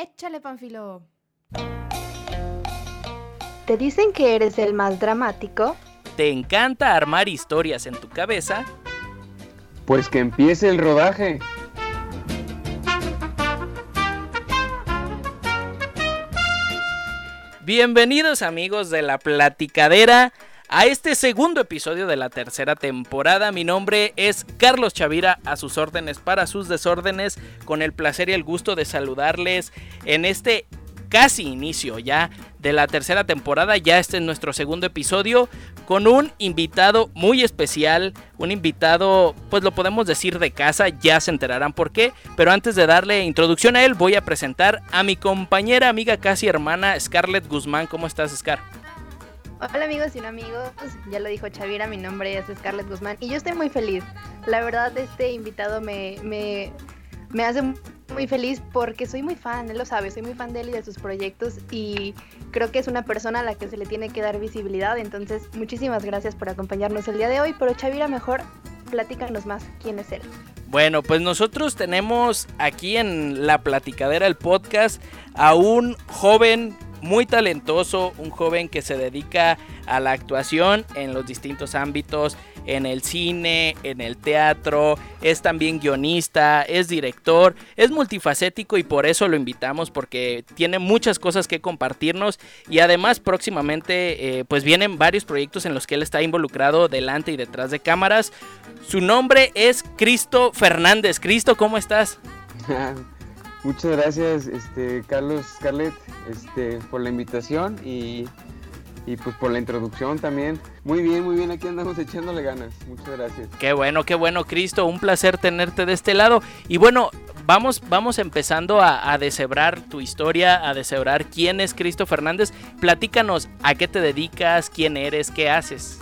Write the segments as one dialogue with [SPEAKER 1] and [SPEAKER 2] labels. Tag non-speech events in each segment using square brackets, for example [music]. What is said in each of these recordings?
[SPEAKER 1] Échale, Panfilo.
[SPEAKER 2] ¿Te dicen que eres el más dramático?
[SPEAKER 3] ¿Te encanta armar historias en tu cabeza?
[SPEAKER 4] Pues que empiece el rodaje.
[SPEAKER 3] Bienvenidos amigos de la platicadera a este segundo episodio de la tercera temporada. Mi nombre es Carlos Chavira, a sus órdenes para sus desórdenes, con el placer y el gusto de saludarles en este casi inicio ya de la tercera temporada. Ya este es nuestro segundo episodio con un invitado muy especial. Un invitado, pues lo podemos decir de casa, ya se enterarán por qué. Pero antes de darle introducción a él, voy a presentar a mi compañera, amiga, casi hermana, Scarlett Guzmán. ¿Cómo estás, Scar?
[SPEAKER 2] Hola amigos y no amigos, ya lo dijo Chavira, mi nombre es Scarlett Guzmán y yo estoy muy feliz. La verdad este invitado me, me, me hace muy feliz porque soy muy fan, él lo sabe, soy muy fan de él y de sus proyectos y creo que es una persona a la que se le tiene que dar visibilidad, entonces muchísimas gracias por acompañarnos el día de hoy, pero Chavira mejor platícanos más quién es él.
[SPEAKER 3] Bueno, pues nosotros tenemos aquí en la platicadera el podcast a un joven muy talentoso, un joven que se dedica a la actuación en los distintos ámbitos, en el cine, en el teatro, es también guionista, es director, es multifacético y por eso lo invitamos porque tiene muchas cosas que compartirnos y además próximamente eh, pues vienen varios proyectos en los que él está involucrado delante y detrás de cámaras. Su nombre es Cristo Fernández. Cristo, ¿cómo estás? [laughs]
[SPEAKER 4] Muchas gracias, este, Carlos, Scarlett, este, por la invitación y, pues por la introducción también. Muy bien, muy bien, aquí andamos echándole ganas. Muchas gracias.
[SPEAKER 3] Qué bueno, qué bueno, Cristo, un placer tenerte de este lado. Y bueno, vamos, vamos empezando a, a deshebrar tu historia, a deshebrar quién es Cristo Fernández. Platícanos a qué te dedicas, quién eres, qué haces.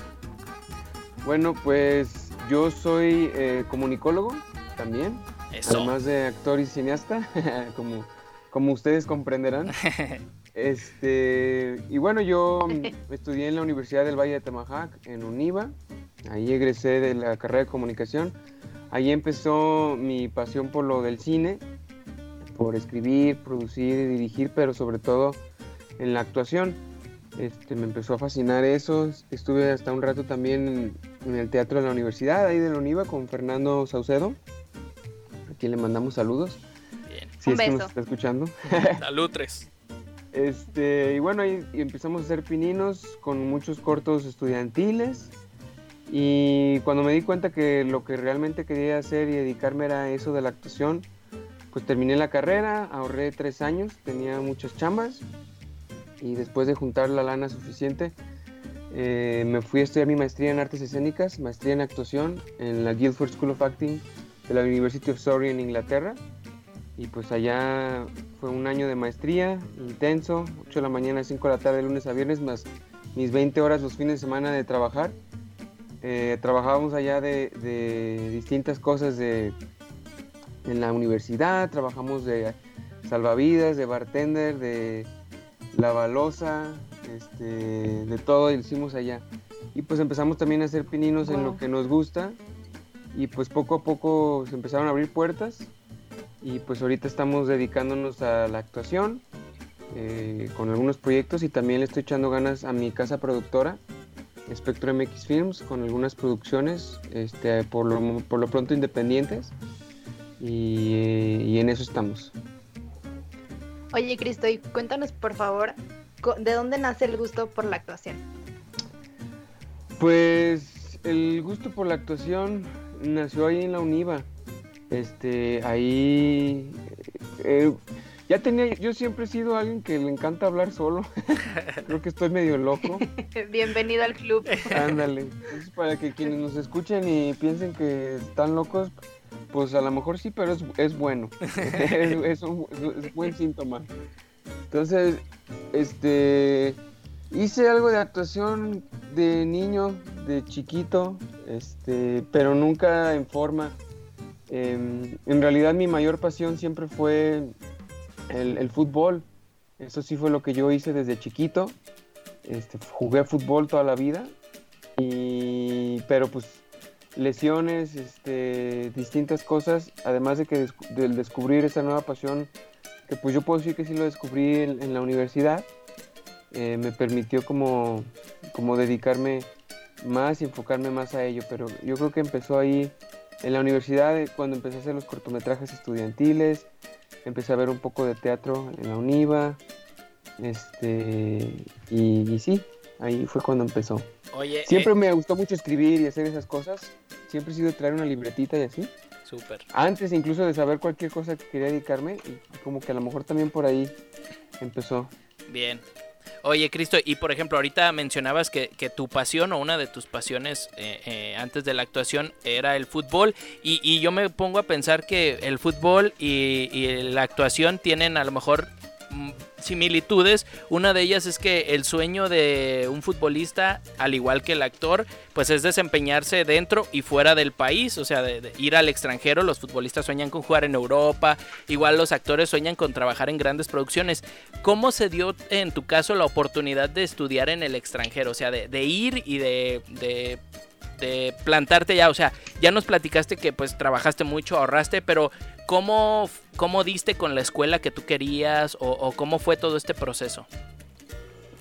[SPEAKER 4] Bueno, pues yo soy eh, comunicólogo también Además de actor y cineasta, [laughs] como, como ustedes comprenderán. [laughs] Este, y bueno, yo estudié en la Universidad del Valle de Tamajac, en UNIVA. Ahí egresé de la carrera de comunicación. Ahí empezó mi pasión por lo del cine, por escribir, producir y dirigir, pero sobre todo en la actuación. Este, me empezó a fascinar eso. Estuve hasta un rato también en, el teatro de la universidad, ahí de la UNIVA, con Fernando Saucedo quien le mandamos saludos.
[SPEAKER 3] Bien.
[SPEAKER 4] Si es que nos está escuchando. [laughs] [laughs]
[SPEAKER 3] Salud, tres.
[SPEAKER 4] Este, y bueno, ahí empezamos a hacer pininos con muchos cortos estudiantiles. Y cuando me di cuenta que lo que realmente quería hacer y dedicarme era eso de la actuación, pues terminé la carrera, ahorré tres años, tenía muchas chambas y después de juntar la lana suficiente, eh, me fui a estudiar mi maestría en artes escénicas, maestría en actuación en la Guildford School of Acting de la University of Surrey en Inglaterra. Y pues allá fue un año de maestría intenso, 8 de la mañana, 5 de la tarde, lunes a viernes, más mis 20 horas los fines de semana de trabajar. Eh, trabajábamos allá de, distintas cosas de, en la universidad, trabajamos de salvavidas, de bartender, de lavalosa, este, de todo y lo hicimos allá. Y pues empezamos también a hacer pininos en lo que nos gusta y pues poco a poco se empezaron a abrir puertas y pues ahorita estamos dedicándonos a la actuación eh, con algunos proyectos y también le estoy echando ganas a mi casa productora Spectro MX Films con algunas producciones este, por, lo, por lo pronto independientes y, y en eso estamos.
[SPEAKER 2] Oye Cristo, y cuéntanos por favor, ¿de dónde nace el gusto por la actuación?
[SPEAKER 4] Pues el gusto por la actuación nació ahí en la UNIVA. Este, ahí eh, ya tenía, yo siempre he sido alguien que le encanta hablar solo. [laughs] Creo que estoy medio loco. [laughs]
[SPEAKER 2] Bienvenido al club.
[SPEAKER 4] Ándale. para que quienes nos escuchen y piensen que están locos, pues a lo mejor sí, pero es, es bueno. [laughs] es, un, es buen síntoma. Entonces, este, hice algo de actuación de niño, de chiquito, este, pero nunca en forma. Em, en realidad mi mayor pasión siempre fue el, fútbol. Eso sí fue lo que yo hice desde chiquito. Este, jugué fútbol toda la vida. Y, pero pues lesiones, este, distintas cosas, además de que del descubrir esa nueva pasión que pues yo puedo decir que sí lo descubrí en, la universidad. Eh, me permitió como, como dedicarme más y enfocarme más a ello, pero yo creo que empezó ahí en la universidad eh, cuando empecé a hacer los cortometrajes estudiantiles, empecé a ver un poco de teatro en la UNIVA, este, y, sí, ahí fue cuando empezó.
[SPEAKER 3] Oye,
[SPEAKER 4] siempre eh, me gustó mucho escribir y hacer esas cosas, siempre he sido traer una libretita y así.
[SPEAKER 3] Súper.
[SPEAKER 4] Antes incluso de saber cualquier cosa que quería dedicarme, y como que a lo mejor también por ahí empezó.
[SPEAKER 3] Bien. Oye, Cristo, y por ejemplo, ahorita mencionabas que, tu pasión o una de tus pasiones eh, eh, antes de la actuación era el fútbol, y, yo me pongo a pensar que el fútbol y, y la actuación tienen a lo mejor similitudes. Una de ellas es que el sueño de un futbolista, al igual que el actor, pues es desempeñarse dentro y fuera del país, o sea, de, ir al extranjero. Los futbolistas sueñan con jugar en Europa, igual los actores sueñan con trabajar en grandes producciones. ¿Cómo se dio en tu caso la oportunidad de estudiar en el extranjero? O sea, de, ir y de, de de plantarte ya, o sea, ya nos platicaste que pues trabajaste mucho, ahorraste, pero ¿cómo, cómo diste con la escuela que tú querías o, cómo fue todo este proceso?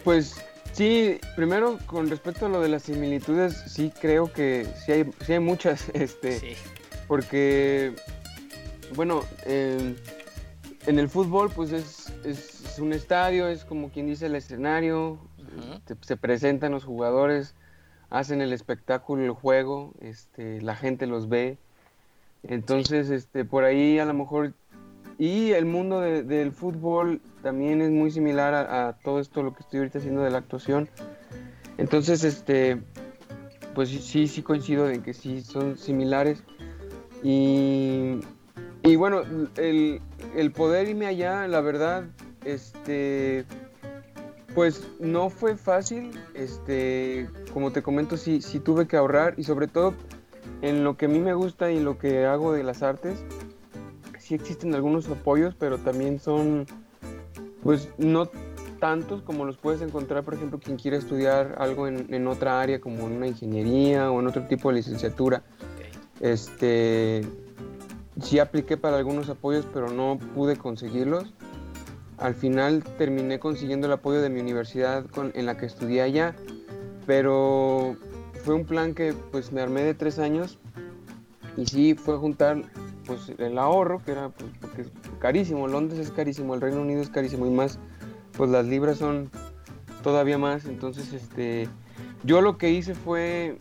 [SPEAKER 4] Pues sí, primero con respecto a lo de las similitudes, sí creo que sí hay, sí hay muchas, [laughs] este, porque, bueno, en el fútbol pues es, es, un estadio, es como quien dice el escenario, se presentan los jugadores, hacen el espectáculo, el juego, este, la gente los ve. Entonces, este, por ahí a lo mejor... Y el mundo del fútbol también es muy similar a, todo esto, lo que estoy ahorita haciendo de la actuación. Entonces, este, pues sí, sí coincido en que sí son similares. Y, y bueno, el, el poder irme allá, la verdad, este, pues no fue fácil, este, como te comento, sí, sí tuve que ahorrar y sobre todo en lo que a mí me gusta y lo que hago de las artes, sí existen algunos apoyos, pero también son, pues no tantos como los puedes encontrar, por ejemplo, quien quiere estudiar algo en, otra área, como en una ingeniería o en otro tipo de licenciatura. Este, sí apliqué para algunos apoyos, pero no pude conseguirlos al final terminé consiguiendo el apoyo de mi universidad en la que estudié allá, pero fue un plan que pues me armé de tres años y sí fue juntar pues el ahorro, que era pues, porque es carísimo, Londres es carísimo, el Reino Unido es carísimo y más, pues las libras son todavía más, entonces este, yo lo que hice fue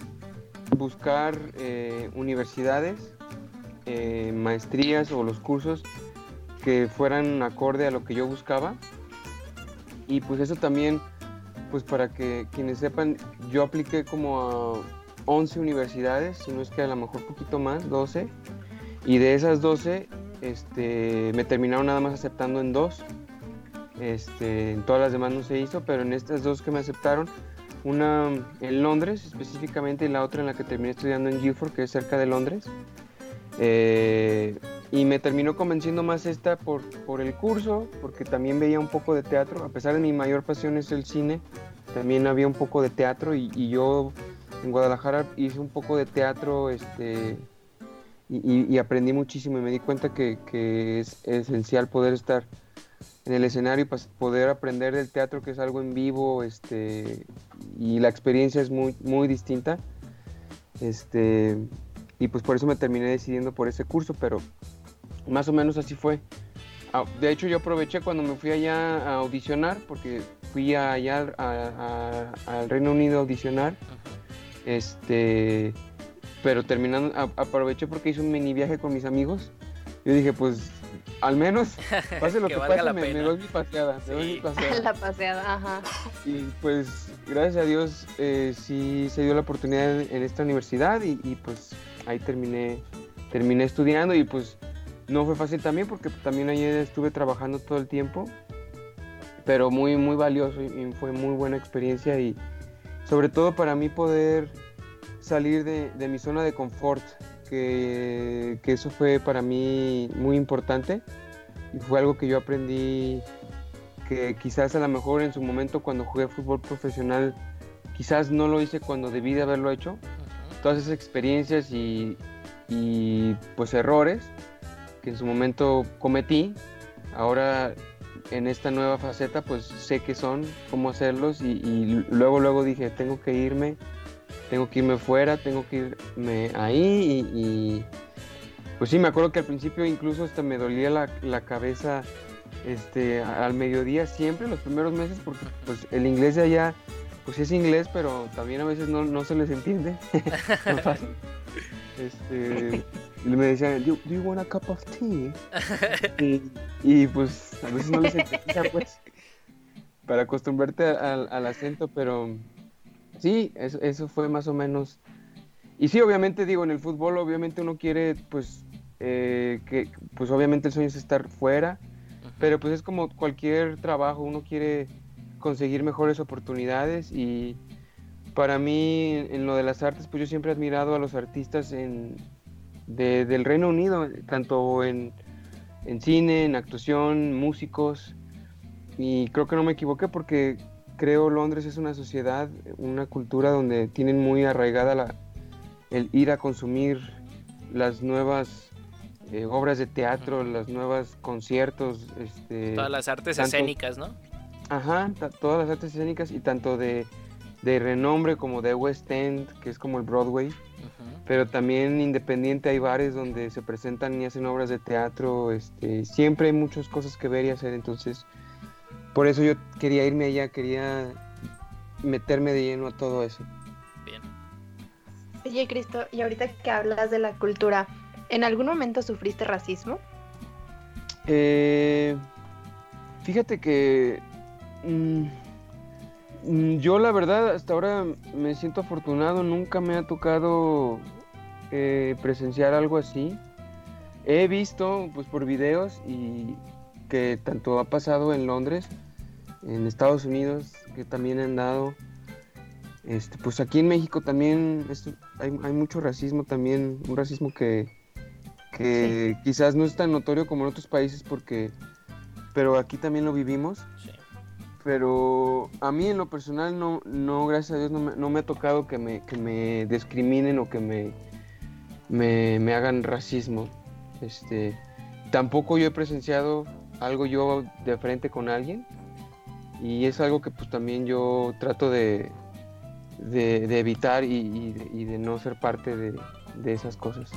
[SPEAKER 4] buscar eh, universidades, eh, maestrías o los cursos que fueran acorde a lo que yo buscaba. Y pues eso también, pues para que quienes sepan, yo apliqué como a 11 universidades, si no es que a lo mejor poquito más, 12. Y de esas 12, este, me terminaron nada más aceptando en dos. Este, en todas las demás no se hizo, pero en estas dos que me aceptaron, una en Londres específicamente y la otra en la que terminé estudiando en Guildford, que es cerca de Londres. Eh, y me terminó convenciendo más esta por, por el curso, porque también veía un poco de teatro, a pesar de mi mayor pasión es el cine, también había un poco de teatro y, yo en Guadalajara hice un poco de teatro este, y, aprendí muchísimo y me di cuenta que, es esencial poder estar en el escenario y poder aprender del teatro que es algo en vivo este, y la experiencia es muy, muy distinta. Este, y pues por eso me terminé decidiendo por ese curso, pero más o menos así fue. Ah, de hecho, yo aproveché cuando me fui allá a audicionar, porque fui allá al Reino Unido a audicionar. Este, pero terminando, aproveché porque hice un mini viaje con mis amigos. Yo dije, pues, al menos, [laughs] pase lo que, pase, me, doy mi paseada. [laughs]
[SPEAKER 2] La paseada, ajá.
[SPEAKER 4] Y pues, gracias a Dios, eh, sí se dio la oportunidad en, esta universidad y, y, pues ahí terminé, terminé estudiando y pues no fue fácil también porque también ayer estuve trabajando todo el tiempo, pero muy, muy valioso y, fue muy buena experiencia y sobre todo para mí poder salir de, mi zona de confort, que, eso fue para mí muy importante y fue algo que yo aprendí que quizás a lo mejor en su momento cuando jugué fútbol profesional quizás no lo hice cuando debí de haberlo hecho. Todas esas experiencias y, y pues errores que en su momento cometí, ahora en esta nueva faceta pues sé qué son, cómo hacerlos y, luego luego dije tengo que irme, tengo que irme fuera, tengo que irme ahí y, y pues sí, me acuerdo que al principio incluso hasta me dolía la, la cabeza este, al mediodía siempre, los primeros meses, porque pues el inglés de allá, pues es inglés, pero también a veces no, no se les entiende. [laughs] Este, y me decían, do, you want a cup of tea? [laughs] y, y, pues a veces no les entendía, pues, para acostumbrarte al, al acento, pero sí, eso, eso fue más o menos y sí, obviamente digo, en el fútbol obviamente uno quiere, pues, eh, que, pues obviamente el sueño es estar fuera, pero pues es como cualquier trabajo, uno quiere conseguir mejores oportunidades y para mí en lo de las artes, pues yo siempre he admirado a los artistas en, de, del Reino Unido, tanto en, en cine, en actuación, músicos, y creo que no me equivoqué porque creo Londres es una sociedad, una cultura donde tienen muy arraigada la, el ir a consumir las nuevas eh, obras de teatro, las nuevas conciertos, este,
[SPEAKER 3] todas las artes escénicas, ¿no?
[SPEAKER 4] Ajá, todas las artes escénicas y tanto de, de, renombre como de West End, que es como el Broadway, uh -huh. pero también independiente hay bares donde se presentan y hacen obras de teatro, este, siempre hay muchas cosas que ver y hacer, entonces por eso yo quería irme allá, quería meterme de lleno a todo eso.
[SPEAKER 2] Oye, Cristo, y ahorita que hablas de la cultura, ¿en algún momento sufriste racismo?
[SPEAKER 4] Eh, fíjate que mmm, yo la verdad hasta ahora me siento afortunado, nunca me ha tocado eh, presenciar algo así. He visto pues por videos y que tanto ha pasado en Londres, en Estados Unidos, que también han dado este, pues aquí en México también esto, hay, hay, mucho racismo también, un racismo que, que sí. quizás no es tan notorio como en otros países porque, pero aquí también lo vivimos. Pero a mí en lo personal no, no gracias a Dios, no me, no me ha tocado que me, que me discriminen o que me, me, me, hagan racismo. Este, tampoco yo he presenciado algo yo de frente con alguien y es algo que pues también yo trato de, de, evitar y, y, de, y, de, no ser parte de, de, esas cosas.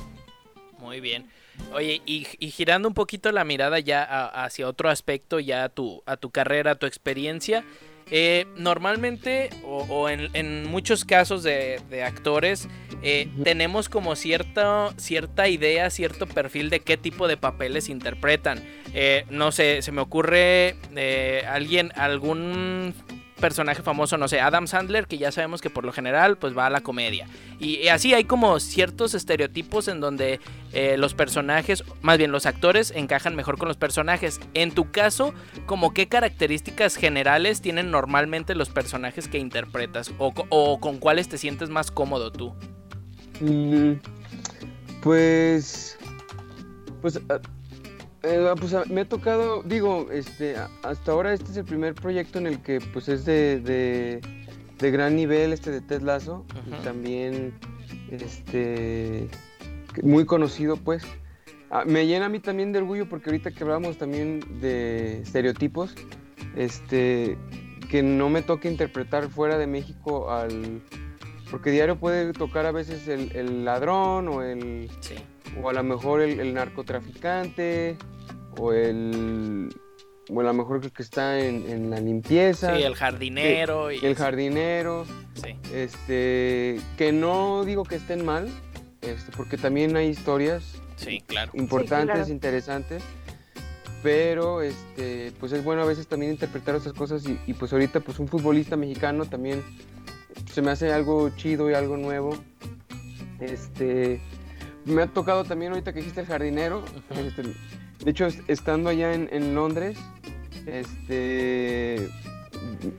[SPEAKER 3] Muy bien. Oye, y, y girando un poquito la mirada ya a, hacia otro aspecto, ya a tu, a tu carrera, a tu experiencia, eh, normalmente, o, o en, en, muchos casos de, de actores, eh, tenemos como cierta, cierta idea, cierto perfil de qué tipo de papeles interpretan. Eh, no sé, se me ocurre eh, alguien, algún personaje famoso, no sé, Adam Sandler, que ya sabemos que por lo general pues va a la comedia. Y, así hay como ciertos estereotipos en donde eh, los personajes, más bien los actores, encajan mejor con los personajes. En tu caso, como qué características generales tienen normalmente los personajes que interpretas? ¿O, o con cuáles te sientes más cómodo tú?
[SPEAKER 4] Mm, pues... Pues... Uh... Eh, pues me ha tocado, digo, este, hasta ahora este es el primer proyecto en el que pues es de, de, de gran nivel, este de Ted Lasso, uh -huh. y también este muy conocido pues. Ah, me llena a mí también de orgullo porque ahorita que hablamos también de estereotipos, este, que no me toque interpretar fuera de México al... Porque diario puede tocar a veces el, el ladrón o el... Sí o a lo mejor el, el narcotraficante, o el, o a lo mejor el que está en, en la limpieza.
[SPEAKER 3] Sí, el jardinero.
[SPEAKER 4] Que, y el jardinero.
[SPEAKER 3] Sí.
[SPEAKER 4] Este, que no digo que estén mal, este, porque también hay historias
[SPEAKER 3] sí, claro.
[SPEAKER 4] importantes,
[SPEAKER 2] sí, claro.
[SPEAKER 4] interesantes. Pero este, pues es bueno a veces también interpretar esas cosas y, y pues ahorita pues un futbolista mexicano también se me hace algo chido y algo nuevo. Este, me ha tocado también ahorita que dijiste el jardinero. Este, de hecho, estando allá en, en, Londres, este,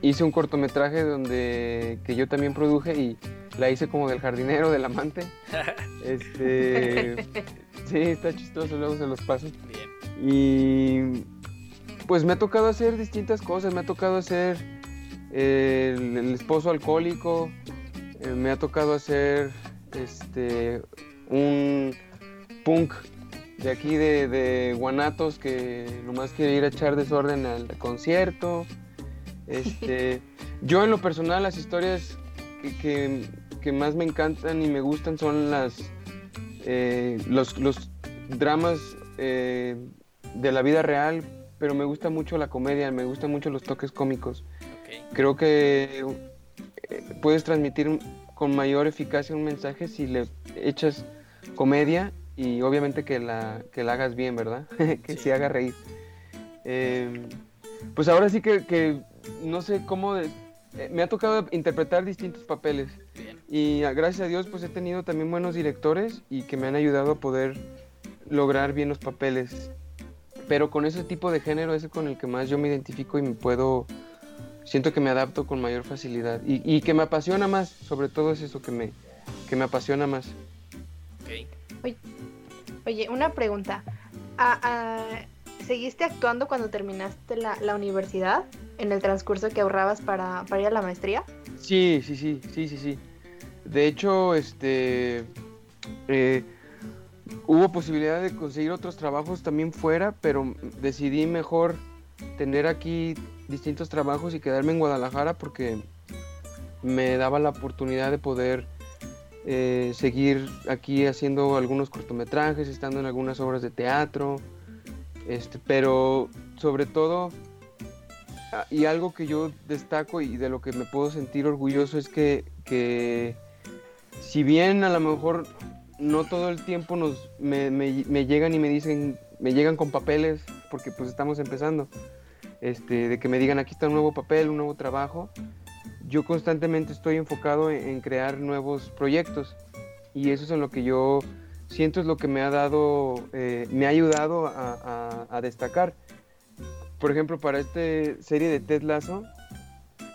[SPEAKER 4] hice un cortometraje donde que yo también produje y la hice como del jardinero, del amante. [laughs] Este, sí, está chistoso, luego se los paso.
[SPEAKER 3] Bien.
[SPEAKER 4] Y pues me ha tocado hacer distintas cosas. Me ha tocado hacer el, el esposo alcohólico. Eh, me ha tocado hacer este un punk de aquí de, de Guanatos que nomás quiere ir a echar desorden al concierto. [laughs] Este, yo en lo personal las historias que, que, más me encantan y me gustan son las eh, los, los, dramas eh, de la vida real, pero me gusta mucho la comedia, me gustan mucho los toques cómicos. Creo que eh, puedes transmitir con mayor eficacia un mensaje si le echas comedia y obviamente que la, que la hagas bien, ¿verdad? [laughs] que se haga reír. Em, pues ahora sí que, no sé cómo... Eh, me ha tocado interpretar distintos papeles y gracias a Dios pues he tenido también buenos directores y que me han ayudado a poder lograr bien los papeles. Pero con ese tipo de género es con el que más yo me identifico y me puedo siento que me adapto con mayor facilidad y, que me apasiona más, sobre todo es eso que me, que me apasiona más.
[SPEAKER 2] Oye, una pregunta. Ah, ah, ¿Seguiste actuando cuando terminaste la, universidad? ¿En el transcurso que ahorrabas para, ir a la maestría?
[SPEAKER 4] Sí, sí, sí, sí, sí, sí. De hecho, este... Eh, hubo posibilidad de conseguir otros trabajos también fuera, pero decidí mejor tener aquí distintos trabajos y quedarme en Guadalajara porque me daba la oportunidad de poder eh, seguir aquí haciendo algunos cortometrajes, estando en algunas obras de teatro, este, pero sobre todo, ah, y algo que yo destaco y de lo que me puedo sentir orgulloso es que, que si bien a lo mejor no todo el tiempo nos, me, me llegan y me dicen, me llegan con papeles, porque pues estamos empezando, este, de que me digan aquí está un nuevo papel, un nuevo trabajo. Yo constantemente estoy enfocado en, crear nuevos proyectos y eso es en lo que yo siento es lo que me ha dado, eh, me ha ayudado a, destacar. Por ejemplo, para esta serie de Ted Lasso,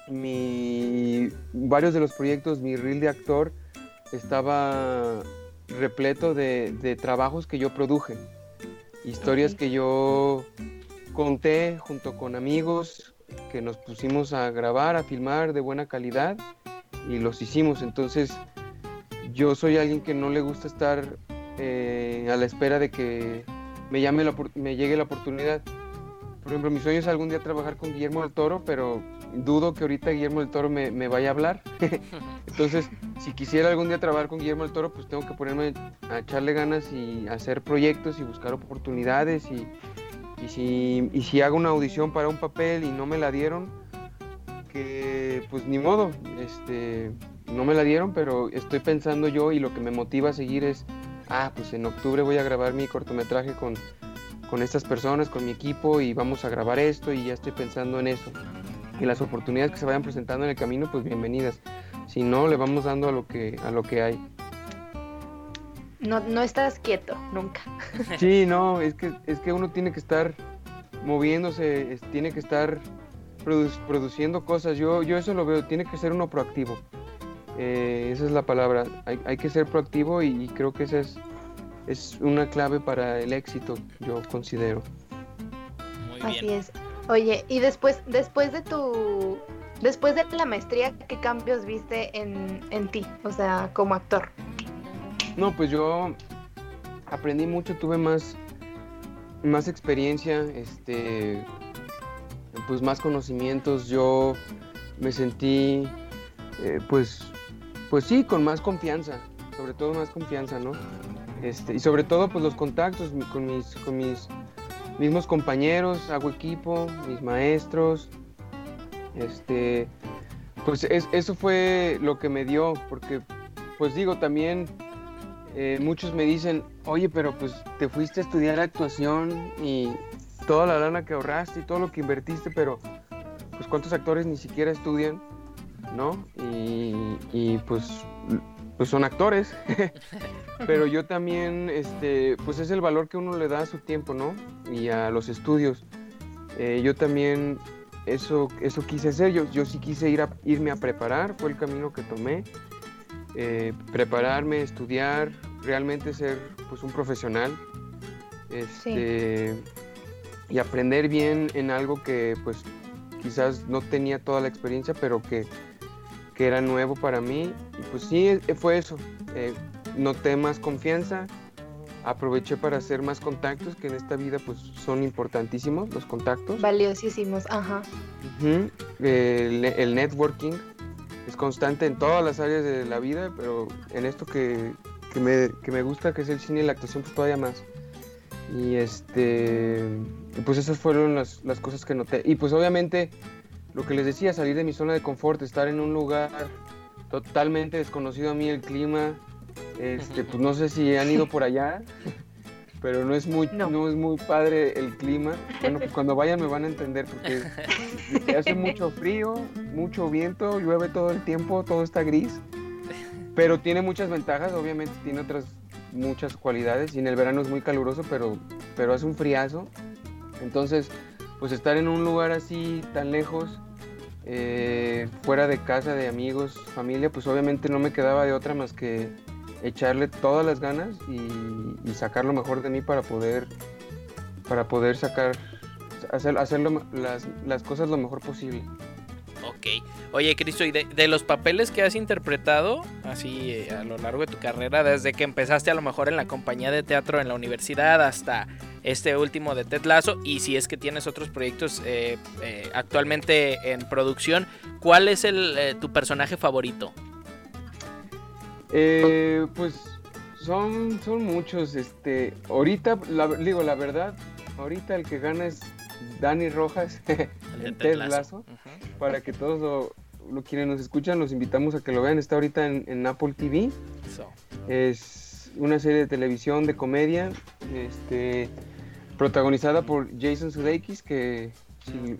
[SPEAKER 4] mi, varios de los proyectos, mi reel de actor estaba repleto de, trabajos que yo produje, historias que yo conté junto con amigos que nos pusimos a grabar, a filmar de buena calidad y los hicimos. Entonces yo soy alguien que no le gusta estar eh, a la espera de que me, llame me llegue la oportunidad. Por ejemplo, mi sueño es algún día trabajar con Guillermo del Toro, pero dudo que ahorita Guillermo del Toro me, me vaya a hablar. [laughs] Entonces, si quisiera algún día trabajar con Guillermo del Toro, pues tengo que ponerme a echarle ganas y hacer proyectos y buscar oportunidades y, y si, y si hago una audición para un papel y no me la dieron, que pues ni modo, este, no me la dieron, pero estoy pensando yo y lo que me motiva a seguir es, ah, pues en octubre voy a grabar mi cortometraje con, con estas personas, con mi equipo y vamos a grabar esto y ya estoy pensando en eso. Y las oportunidades que se vayan presentando en el camino, pues bienvenidas. Si no, le vamos dando a lo que, a lo que hay.
[SPEAKER 2] No, no estás quieto, nunca. [laughs]
[SPEAKER 4] Sí, no, es que, es que uno tiene que estar moviéndose, tiene que estar produciendo cosas. Yo, yo eso lo veo, tiene que ser uno proactivo. Eh, esa es la palabra. Hay, hay que ser proactivo y, creo que esa es, es una clave para el éxito, yo considero.
[SPEAKER 2] Así es. Oye, y después, después de tu, después de la maestría, ¿qué cambios viste en, en ti? O sea, como actor.
[SPEAKER 4] No, pues yo aprendí mucho, tuve más, más experiencia, este, pues más conocimientos. Yo me sentí, eh, pues, pues sí, con más confianza, sobre todo más confianza, ¿no? Este, y sobre todo, pues los contactos con mis, con mis mismos compañeros, hago equipo, mis maestros, este, pues eso fue lo que me dio, porque, pues digo, también eh, muchos me dicen, oye, pero pues te fuiste a estudiar actuación y toda la lana que ahorraste y todo lo que invertiste, pero pues cuántos actores ni siquiera estudian, ¿no? Y, pues, pues son actores, [laughs] pero yo también, este, pues es el valor que uno le da a su tiempo, ¿no? Y a los estudios. Eh, yo también eso, eso quise hacer, yo, yo sí quise ir a, irme a preparar, fue el camino que tomé. Eh, prepararme, estudiar, realmente ser pues un profesional este, y aprender bien en algo que pues quizás no tenía toda la experiencia, pero que, era nuevo para mí. Y pues sí, e, fue eso. Eh, noté más confianza, aproveché para hacer más contactos, que en esta vida pues son importantísimos los contactos.
[SPEAKER 2] Valiosísimos, ajá.
[SPEAKER 4] el, networking es constante en todas las áreas de la vida, pero en esto que, me, que me gusta, que es el cine y la actuación, pues todavía más. Y este, pues esas fueron las, las cosas que noté. Y pues obviamente, lo que les decía, salir de mi zona de confort, estar en un lugar totalmente desconocido a mí, el clima, este, pues no sé si han ido por allá, pero no es muy, no. es muy padre el clima. Bueno, pues cuando vayan me van a entender porque [laughs] hace mucho frío, mucho viento, llueve todo el tiempo, todo está gris. Pero tiene muchas ventajas, obviamente tiene otras muchas cualidades y en el verano es muy caluroso, pero, pero hace un friazo. Entonces, pues estar en un lugar así tan lejos, eh, fuera de casa, de amigos, familia, pues obviamente no me quedaba de otra más que echarle todas las ganas y, sacar lo mejor de mí para poder, para poder sacar, hacer, hacer las, las cosas lo mejor posible.
[SPEAKER 3] Oye, Cristo, y de, los papeles que has interpretado, así eh, a lo largo de tu carrera, desde que empezaste a lo mejor en la compañía de teatro en la universidad hasta este último de Ted Lasso, y si es que tienes otros proyectos eh, eh, actualmente en producción, ¿cuál es el, tu personaje favorito?
[SPEAKER 4] pues son, son muchos. Este, ahorita, digo la verdad, ahorita el que gana es Dani Rojas [laughs] en Ted Lasso para que todos lo, quienes nos escuchan los invitamos a que lo vean. Está ahorita en, Apple TV. Es una serie de televisión de comedia, este, protagonizada por Jason Sudeikis, que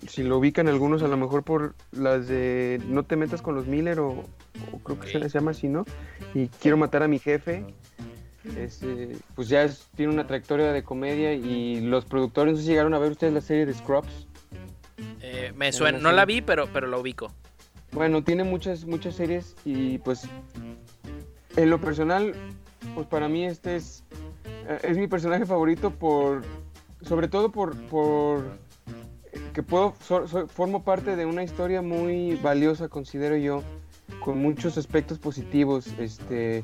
[SPEAKER 4] si, lo ubican algunos a lo mejor por las de No te metas con los Miller o, creo que se les llama así, ¿no? Y Quiero matar a mi jefe. Este, pues ya tiene una trayectoria de comedia y los productores, no sé si llegaron a ver ustedes la serie de Scrubs.
[SPEAKER 3] Eh, me suena, no la vi, pero, pero la ubico.
[SPEAKER 4] Bueno, tiene muchas, muchas series y pues en lo personal, pues para mí este es, eh, es mi personaje favorito por, sobre todo por, por que puedo, formo parte de una historia muy valiosa, considero yo, con muchos aspectos positivos, este,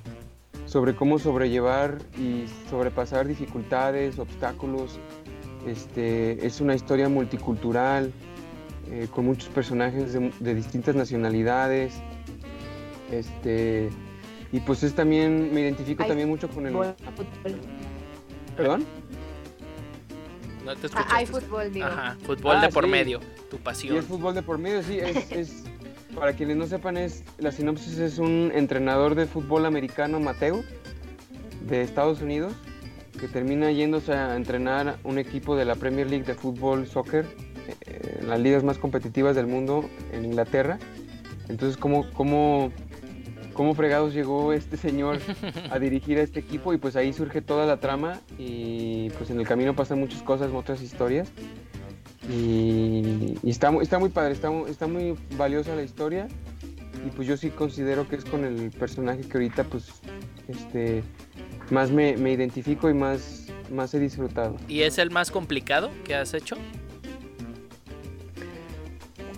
[SPEAKER 4] sobre cómo sobrellevar y sobrepasar dificultades, obstáculos. Este, es una historia multicultural, eh, con muchos personajes de, distintas nacionalidades. Este, y pues es también, me identifico también mucho con el... ¿Perdón?
[SPEAKER 3] No te
[SPEAKER 2] ah, hay fútbol, digo.
[SPEAKER 3] Ajá, fútbol de ah, por medio, tu pasión.
[SPEAKER 4] Y es fútbol de por medio, sí, es, [laughs] para quienes no sepan, es la sinopsis es un entrenador de fútbol americano Mateo de Estados Unidos que termina yéndose a entrenar un equipo de la Premier League de fútbol soccer eh, las ligas más competitivas del mundo en Inglaterra. Entonces, ¿cómo, cómo, cómo fregados llegó este señor a dirigir a este equipo? Y pues ahí surge toda la trama y pues en el camino pasan muchas cosas, otras historias. Y, está, está muy padre, está, está muy valiosa la historia. Y pues yo sí considero que es con el personaje que ahorita pues este más me, me identifico y más, más he disfrutado.
[SPEAKER 3] ¿Y es el más complicado que has hecho?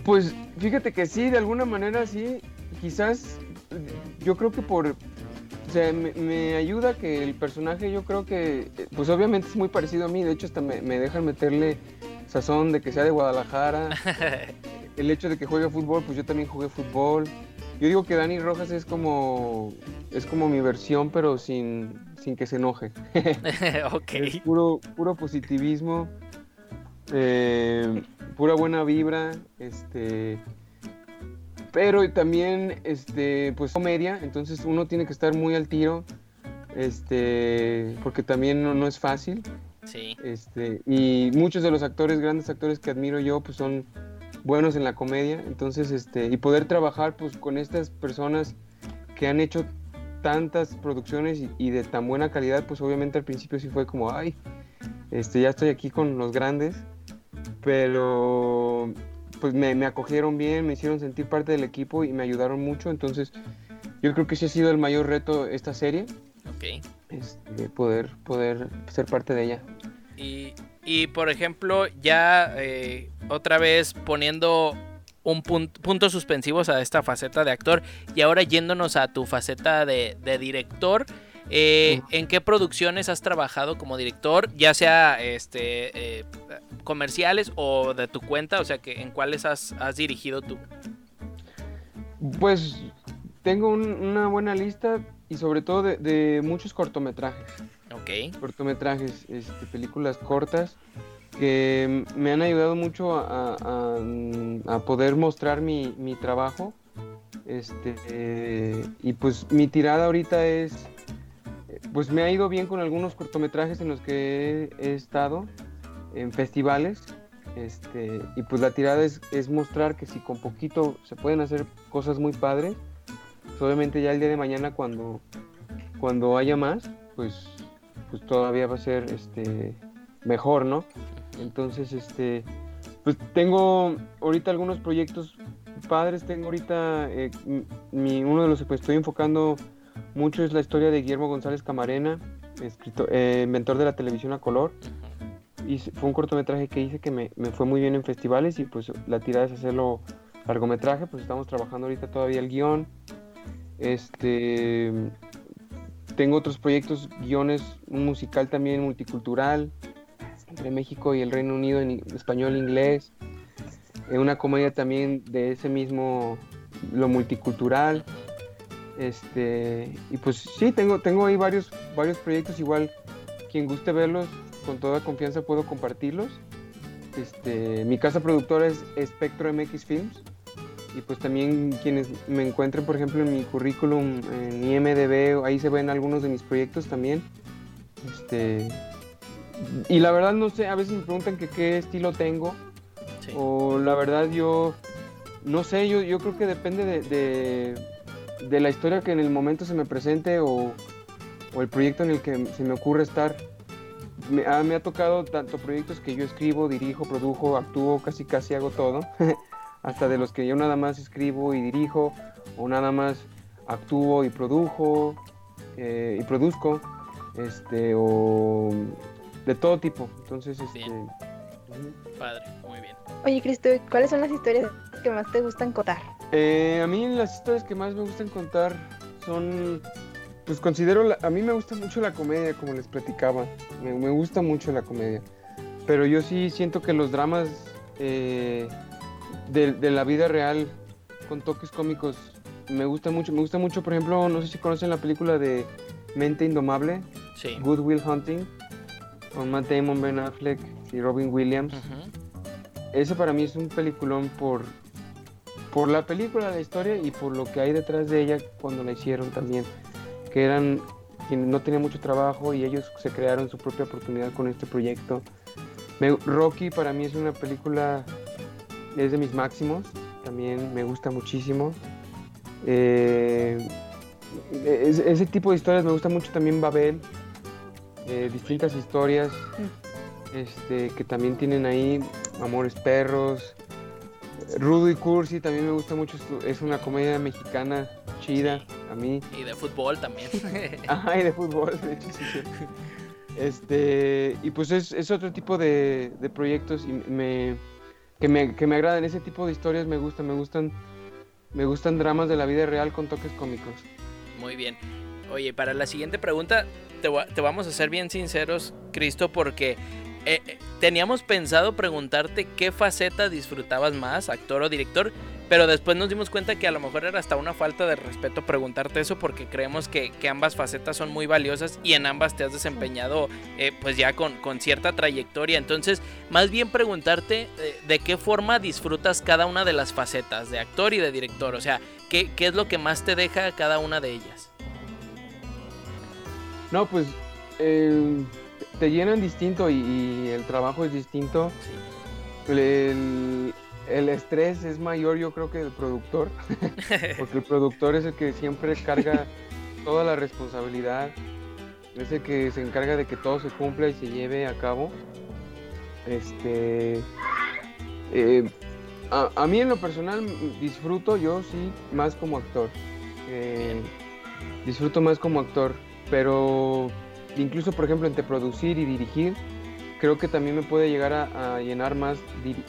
[SPEAKER 4] Pues fíjate que sí, de alguna manera sí, quizás yo creo que por, o sea, me, ayuda que el personaje yo creo que, pues obviamente es muy parecido a mí, de hecho hasta me, dejan meterle sazón de que sea de Guadalajara, [laughs] el hecho de que juegue fútbol, pues yo también jugué fútbol. Yo digo que Dani Rojas es como, es como mi versión, pero sin, sin que se enoje. [laughs]
[SPEAKER 3] ok.
[SPEAKER 4] Es puro, puro positivismo. Eh, pura buena vibra, este, pero también, este, pues comedia, entonces uno tiene que estar muy al tiro, este, porque también no, es fácil.
[SPEAKER 3] Sí.
[SPEAKER 4] Este, y muchos de los actores, grandes actores que admiro yo, pues son buenos en la comedia, entonces, este, y poder trabajar, pues, con estas personas que han hecho tantas producciones y, y de tan buena calidad, pues obviamente al principio sí fue como, ay, este, ya estoy aquí con los grandes pero pues me, acogieron bien, me hicieron sentir parte del equipo y me ayudaron mucho, entonces yo creo que ese ha sido el mayor reto esta serie.
[SPEAKER 3] Ok.
[SPEAKER 4] Este, poder, poder ser parte de ella.
[SPEAKER 3] Y, por ejemplo, ya eh, otra vez poniendo un punto, suspensivos a esta faceta de actor y ahora yéndonos a tu faceta de, de director. Eh, ¿En qué producciones has trabajado como director? Ya sea este eh, comerciales o de tu cuenta, o sea, que ¿en cuáles has, dirigido tú?
[SPEAKER 4] Pues tengo una buena lista y sobre todo de, muchos cortometrajes.
[SPEAKER 3] Ok.
[SPEAKER 4] Cortometrajes, este, películas cortas que me han ayudado mucho a, poder mostrar mi, trabajo. Este, y pues mi tirada ahorita es, pues me ha ido bien con algunos cortometrajes en los que he, estado en festivales. Este, y pues la tirada es, mostrar que si con poquito se pueden hacer cosas muy padres, pues obviamente ya el día de mañana cuando, cuando haya más, pues, pues todavía va a ser este, mejor, ¿no? Entonces, este, pues tengo ahorita algunos proyectos padres. Tengo ahorita eh, mi, uno de los que estoy enfocando mucho es la historia de Guillermo González Camarena, escritor, eh, inventor de la televisión a color. Y fue un cortometraje que hice que me, fue muy bien en festivales y pues la tirada es hacerlo largometraje. Pues estamos trabajando ahorita todavía el guion. Este, tengo otros proyectos, guiones, un musical también multicultural entre México y el Reino Unido en español e inglés. Eh, una comedia también de ese mismo, lo multicultural. Este, y pues sí, tengo, tengo ahí varios, varios proyectos, igual quien guste verlos, con toda confianza puedo compartirlos. Este, mi casa productora es Spectro MX Films y pues también quienes me encuentren, por ejemplo, en mi currículum en IMDB, ahí se ven algunos de mis proyectos también. Este, y la verdad no sé, a veces me preguntan que qué estilo tengo. O la verdad yo no sé, yo, yo creo que depende de, de, la historia que en el momento se me presente o, el proyecto en el que se me ocurre estar. Me ha, me ha tocado tanto proyectos que yo escribo, dirijo, produjo, actúo, casi casi hago todo. [laughs] Hasta de los que yo nada más escribo y dirijo, o nada más actúo y produjo eh, y produzco. Este, o de todo tipo. Entonces, este...
[SPEAKER 3] Padre, muy bien.
[SPEAKER 2] Oye, Cristo, ¿cuáles son las historias que más te gustan contar?
[SPEAKER 4] Eh, a mí las historias que más me gustan contar son, pues considero, a mí me gusta mucho la comedia, como les platicaba. Me, gusta mucho la comedia. Pero yo sí siento que los dramas eh, de, de la vida real con toques cómicos me gusta mucho. Me gusta mucho, por ejemplo, no sé si conocen la película de Mente Indomable,
[SPEAKER 3] sí.
[SPEAKER 4] Good Will Hunting con Matt Damon, Ben Affleck y Robin Williams. Ese para mí es un peliculón por, por la película, la historia y por lo que hay detrás de ella cuando la hicieron también. Que eran quienes no tenían mucho trabajo y ellos se crearon su propia oportunidad con este proyecto. Rocky para mí es una película, es de mis máximos, también me gusta muchísimo. Eh, ese tipo de historias me gusta mucho también Babel, eh, distintas historias mm. este, que también tienen ahí Amores Perros. Rudo y Cursi también me gusta mucho, es una comedia mexicana chida a mí.
[SPEAKER 3] Y de fútbol también. [laughs]
[SPEAKER 4] Ajá, y de fútbol, de hecho sí. Este, y pues es, otro tipo de, proyectos y me, que me, que me ese tipo de historias me gustan, me gustan, me gustan dramas de la vida real con toques cómicos.
[SPEAKER 3] Muy bien. Oye, para la siguiente pregunta, te, vamos a ser bien sinceros, Cristo, porque eh, eh, teníamos pensado preguntarte qué faceta disfrutabas más, actor o director, pero después nos dimos cuenta que a lo mejor era hasta una falta de respeto preguntarte eso porque creemos que, ambas facetas son muy valiosas y en ambas te has desempeñado eh, pues ya con, con, cierta trayectoria. Entonces, más bien preguntarte de qué forma disfrutas cada una de las facetas de actor y de director. O sea, ¿qué, qué es lo que más te deja cada una de ellas?
[SPEAKER 4] No, pues te llenan distinto y, el trabajo es distinto. El, estrés es mayor yo creo que el productor, [laughs] porque el productor es el que siempre carga toda la responsabilidad, es el que se encarga de que todo se cumpla y se lleve a cabo. Este, eh, a, mí en lo personal disfruto yo sí más como actor. Eh, disfruto más como actor pero incluso por ejemplo entre producir y dirigir, creo que también me puede llegar a, llenar más,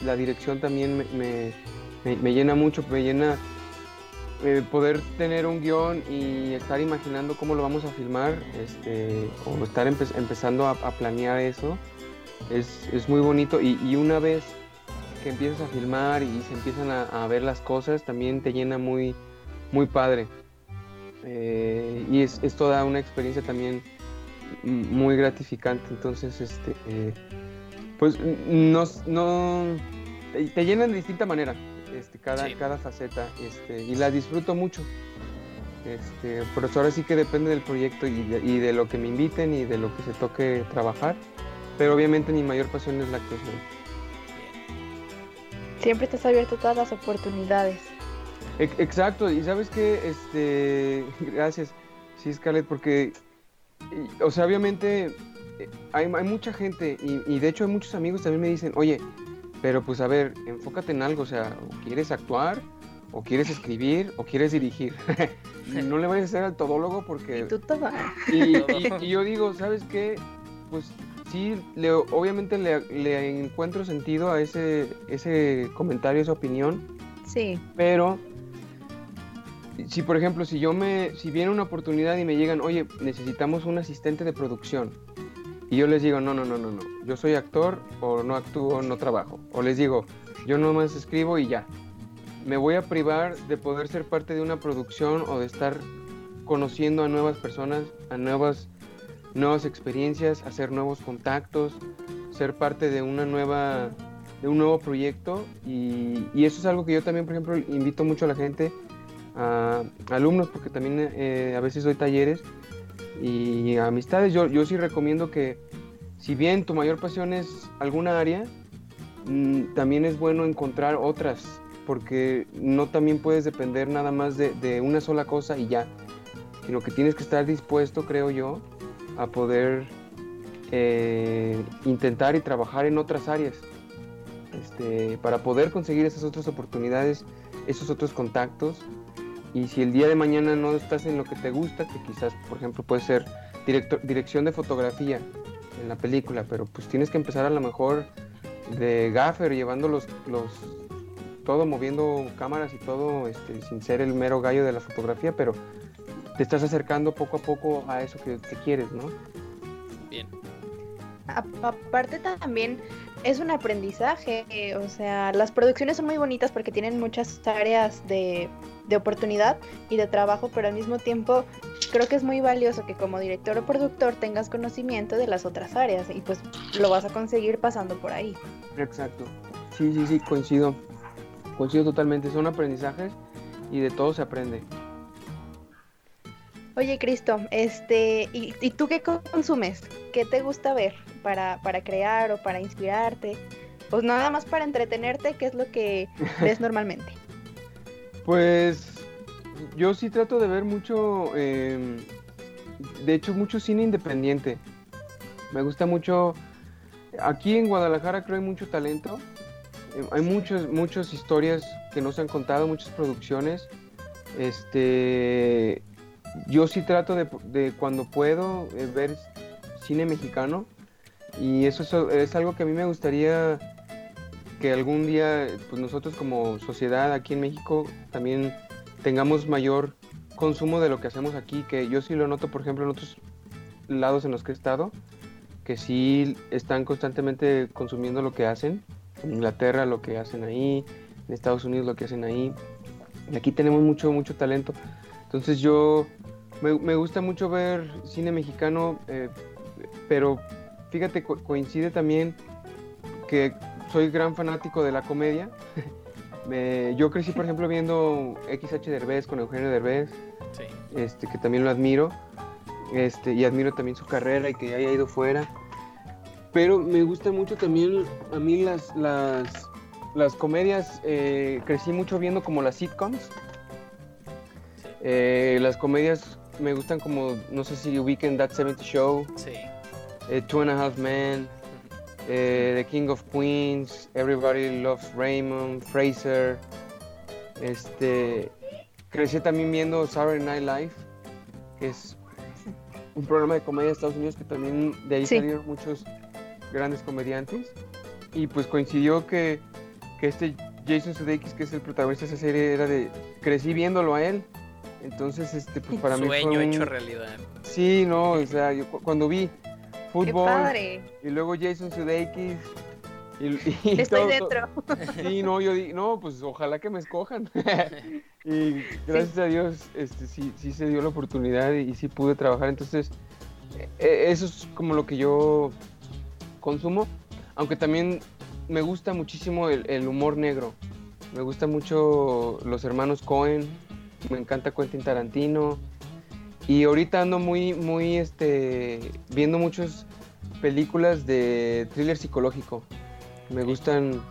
[SPEAKER 4] la dirección también me, llena mucho, me llena eh, poder tener un guion y estar imaginando cómo lo vamos a filmar, este, o estar empezando a, planear eso, es, es muy bonito. Y, y, una vez que empiezas a filmar y se empiezan a, a ver las cosas, también te llena muy, muy padre. Eh, y es, es, toda una experiencia también muy gratificante. Entonces, este, eh, pues no, no te, llenan de distinta manera este, cada, cada faceta este, y la disfruto mucho. Este, por eso ahora sí que depende del proyecto y de, y de, lo que me inviten y de lo que se toque trabajar, pero obviamente mi mayor pasión es la actuación.
[SPEAKER 2] Siempre estás abierto a todas las oportunidades.
[SPEAKER 4] Exacto, y sabes que, este, [laughs] gracias, sí, Scarlett, porque, o sea, obviamente eh, hay, hay mucha gente y, y, de hecho hay muchos amigos también me dicen, oye, pero pues a ver, enfócate en algo, o sea, quieres actuar, o quieres escribir, o quieres dirigir. [laughs] no le vayas a hacer al todólogo porque...
[SPEAKER 2] Y tú todo.
[SPEAKER 4] Y, yo digo, ¿sabes qué? Pues sí, le, obviamente le, le, encuentro sentido a ese, ese comentario, esa opinión.
[SPEAKER 2] Sí.
[SPEAKER 4] Pero si por ejemplo, si yo me, si viene una oportunidad y me llegan, oye, necesitamos un asistente de producción, y yo les digo, no, no, no, no, no, yo soy actor o no actúo, no trabajo, o les digo, yo nomás escribo y ya, me voy a privar de poder ser parte de una producción o de estar conociendo a nuevas personas, a nuevas, nuevas experiencias, hacer nuevos contactos, ser parte de una nueva de un nuevo proyecto y, y eso es algo que yo también por ejemplo invito mucho a la gente a alumnos, porque también eh, a veces doy talleres y amistades. Yo, yo sí recomiendo que, si bien tu mayor pasión es alguna área, mm, también es bueno encontrar otras, porque no también puedes depender nada más de, una sola cosa y ya, sino que tienes que estar dispuesto, creo yo, a poder eh, intentar y trabajar en otras áreas. Este, para poder conseguir esas otras oportunidades, esos otros contactos y si el día de mañana no estás en lo que te gusta, que quizás, por ejemplo, puede ser director, dirección de fotografía en la película, pero pues tienes que empezar a lo mejor de gaffer, llevando los, los todo moviendo cámaras y todo, este, sin ser el mero gallo de la fotografía, pero te estás acercando poco a poco a eso que, que quieres, ¿no?
[SPEAKER 3] Bien.
[SPEAKER 2] Aparte también es un aprendizaje, o sea, las producciones son muy bonitas porque tienen muchas áreas de, de, oportunidad y de trabajo, pero al mismo tiempo creo que es muy valioso que como director o productor tengas conocimiento de las otras áreas y pues lo vas a conseguir pasando por ahí.
[SPEAKER 4] Exacto, sí, sí, sí, coincido, coincido totalmente, son aprendizajes y de todo se aprende.
[SPEAKER 2] Oye, Cristo, este, ¿y, ¿y, tú qué consumes? ¿Qué te gusta ver para, para crear o para inspirarte? Pues nada más para entretenerte, ¿qué es lo que [laughs] ves normalmente?
[SPEAKER 4] Pues yo sí trato de ver mucho, eh, de hecho, mucho cine independiente. Me gusta mucho, aquí en Guadalajara creo hay mucho talento. Eh, hay muchos, muchas historias que no se han contado, muchas producciones. Este, yo sí trato de, cuando puedo eh, ver cine mexicano y eso es, algo que a mí me gustaría que algún día pues nosotros como sociedad aquí en México también tengamos mayor consumo de lo que hacemos aquí, que yo sí lo noto por ejemplo en otros lados en los que he estado, que sí están constantemente consumiendo lo que hacen, en Inglaterra lo que hacen ahí, en Estados Unidos lo que hacen ahí, y aquí tenemos mucho, mucho talento. Entonces yo me, gusta mucho ver cine mexicano, eh, pero fíjate, coincide también que soy gran fanático de la comedia. [laughs] yo crecí, por ejemplo, viendo XH Derbez con Eugenio Derbez, este, que también lo admiro, este, y admiro también su carrera y que haya ido fuera. Pero me gusta mucho también a mí las, las, las comedias, eh, crecí mucho viendo como las sitcoms. Eh, las comedias me gustan como, no sé si ubiquen That 70 Show,
[SPEAKER 3] sí.
[SPEAKER 4] Eh, Two and a Half Men, eh, The King of Queens, Everybody Loves Raymond, Fraser. Este, crecí también viendo Saturday Night Live, que es un programa de comedia de Estados Unidos que también de ahí sí. salieron muchos grandes comediantes. Y pues coincidió que, que este Jason Sudeikis, que es el protagonista de esa serie, era de crecí viéndolo a él. Entonces, este, pues [laughs] para mí
[SPEAKER 3] Sueño
[SPEAKER 4] fue un...
[SPEAKER 3] hecho realidad.
[SPEAKER 4] Sí, no, o sea, yo cu- cuando vi
[SPEAKER 2] Qué padre.
[SPEAKER 4] y luego Jason Sudeikis y, y [laughs]
[SPEAKER 2] Estoy
[SPEAKER 4] todo-
[SPEAKER 2] dentro.
[SPEAKER 4] Sí, no, yo di, no, pues ojalá que me escojan. [laughs] y gracias a Dios, este, sí, sí se dio la oportunidad y, sí pude trabajar. Entonces, eh, eso es como lo que yo consumo. Aunque también me gusta muchísimo el, el humor negro. Me gusta mucho los hermanos Cohen. Me encanta Quentin Tarantino. Y ahorita ando muy, muy, este, viendo muchas películas de thriller psicológico. Me gustan,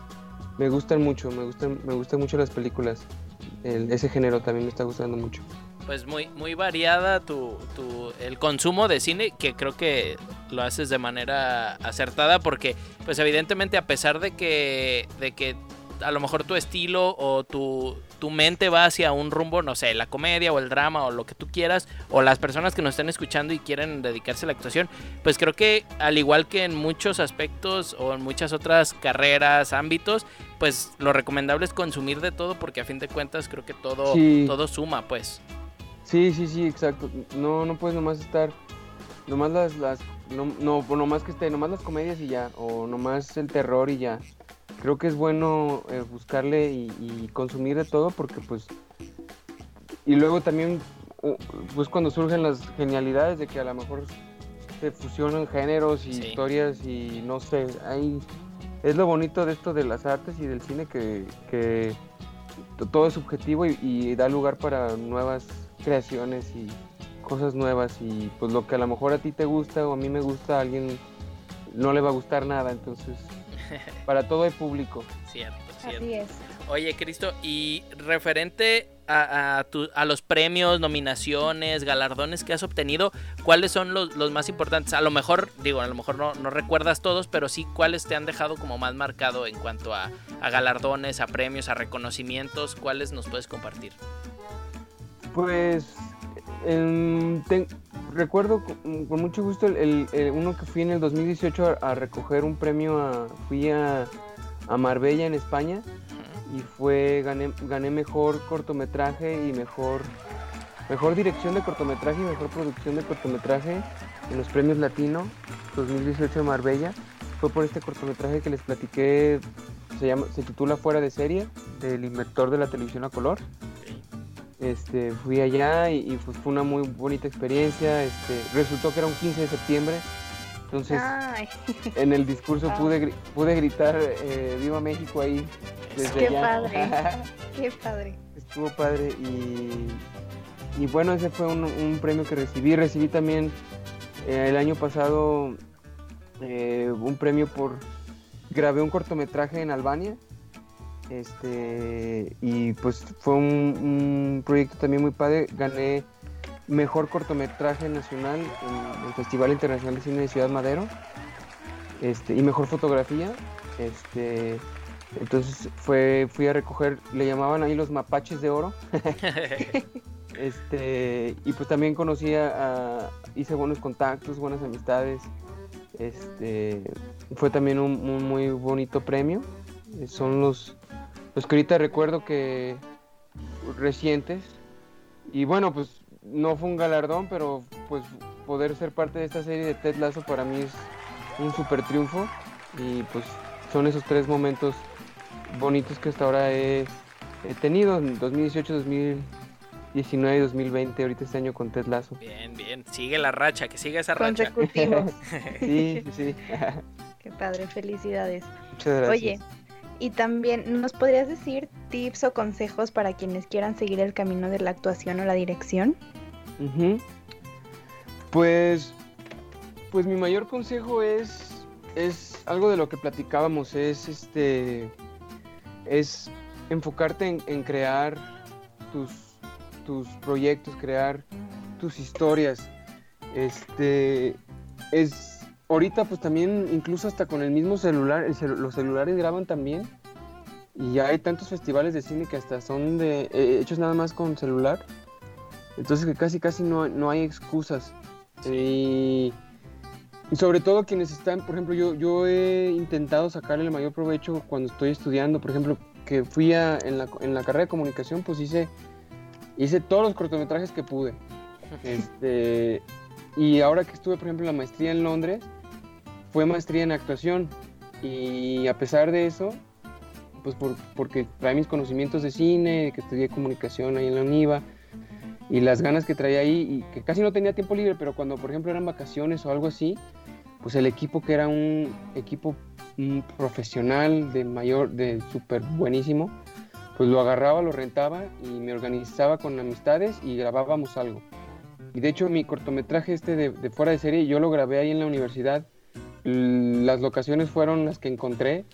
[SPEAKER 4] me gustan mucho, me gustan, me gustan mucho las películas. El- ese género también me está gustando mucho.
[SPEAKER 3] Pues muy, muy variada tu, tu, el consumo de cine, que creo que lo haces de manera acertada, porque, pues evidentemente, a pesar de que, de que a lo mejor tu estilo o tu, tu mente va hacia un rumbo, no sé, la comedia o el drama o lo que tú quieras, o las personas que nos estén escuchando y quieren dedicarse a la actuación, pues creo que al igual que en muchos aspectos o en muchas otras carreras, ámbitos, pues lo recomendable es consumir de todo, porque a fin de cuentas creo que todo,
[SPEAKER 4] Sí.
[SPEAKER 3] todo suma, pues.
[SPEAKER 4] Sí, sí, sí, exacto. No, no puedes nomás estar, nomás las, las, no, no, nomás que esté, nomás las comedias y ya, o nomás el terror y ya. Creo que es bueno eh, buscarle y, y consumir de todo porque pues, y luego también, pues cuando surgen las genialidades de que a lo mejor se fusionan géneros y
[SPEAKER 3] Sí.
[SPEAKER 4] historias y no sé, hay, es lo bonito de esto de las artes y del cine que, que to- todo es subjetivo y, y da lugar para nuevas creaciones y cosas nuevas y pues lo que a lo mejor a ti te gusta o a mí me gusta a alguien no le va a gustar nada entonces [laughs] para todo hay público
[SPEAKER 3] Cierto, cierto.
[SPEAKER 2] Así es.
[SPEAKER 3] Oye, Cristo, y referente a, a tu- a los premios, nominaciones, galardones que has obtenido, ¿cuáles son los, los más importantes? A lo mejor, digo, a lo mejor no, no recuerdas todos, pero sí cuáles te han dejado como más marcado en cuanto a, a galardones, a premios, a reconocimientos, ¿cuáles nos puedes compartir?
[SPEAKER 4] pues recuerdo con, mucho gusto el, uno que fui en el 2018 a, a recoger un premio a, fui a, a Marbella en España y fue gané, gané mejor cortometraje y mejor mejor dirección de cortometraje y mejor producción de cortometraje en los premios latino 2018 de Marbella. Fue por este cortometraje que les platiqué se llama se titula fuera de serie del inventor de la televisión a color este fui allá y, y, pues fue una muy bonita experiencia este resultó que era un 15 de septiembre entonces
[SPEAKER 2] Ay, [laughs]
[SPEAKER 4] en el discurso
[SPEAKER 2] Wow.
[SPEAKER 4] pude, pude gritar eh, Viva México ahí desde
[SPEAKER 2] Qué
[SPEAKER 4] allá.
[SPEAKER 2] padre. [laughs] qué padre.
[SPEAKER 4] Estuvo padre y, y bueno, ese fue un, un premio que recibí. Recibí también eh, el año pasado eh, un premio por... Grabé un cortometraje en Albania este y pues fue un, un proyecto también muy padre. Gané mejor cortometraje nacional en el Festival Internacional de Cine de Ciudad Madero este, y mejor fotografía. Este, entonces fue, fui a recoger, le llamaban ahí los mapaches de oro. [laughs] Este, y pues también conocí a, a- hice buenos contactos, buenas amistades. Este, fue también un, un muy bonito premio. Son los, los que ahorita recuerdo que recientes. Y bueno, pues no fue un galardón, pero pues poder ser parte de esta serie de Ted Lasso para mí es un super triunfo. Y pues son esos tres momentos bonitos que hasta ahora he, he tenido en 2018, 2019 y 2020, ahorita este año con Ted Lasso.
[SPEAKER 3] Bien, bien, sigue la racha, que siga esa racha. [laughs]
[SPEAKER 4] Sí, sí, sí. [laughs]
[SPEAKER 2] qué padre, felicidades.
[SPEAKER 4] Muchas gracias.
[SPEAKER 2] Oye, y también, ¿nos podrías decir tips o consejos para quienes quieran seguir el camino de la actuación o la dirección?
[SPEAKER 4] Pues, pues mi mayor consejo es, es algo de lo que platicábamos, es este, es enfocarte en, en crear tus, tus proyectos, crear tus historias. Este, es, ahorita pues también, incluso hasta con el mismo celular, el celu- los celulares graban también. Y ya hay tantos festivales de cine que hasta son de, eh, hechos nada más con celular. Entonces que casi casi no, no hay excusas. Y, y sobre todo quienes están, por ejemplo, yo, yo he intentado sacarle el mayor provecho cuando estoy estudiando. Por ejemplo, que fui a, en, la, en la carrera de comunicación, pues hice, hice todos los cortometrajes que pude. [laughs] Este, y ahora que estuve, por ejemplo, en la maestría en Londres, fue maestría en actuación. Y a pesar de eso, pues por, porque trae mis conocimientos de cine, que estudié comunicación ahí en la UNIVA, y las ganas que traía ahí, y que casi no tenía tiempo libre, pero cuando, por ejemplo, eran vacaciones o algo así, pues el equipo que era un equipo profesional de mayor, de súper buenísimo, pues lo agarraba, lo rentaba y me organizaba con amistades y grabábamos algo. Y de hecho mi cortometraje este de, de fuera de serie, yo lo grabé ahí en la universidad. Las locaciones fueron las que encontré.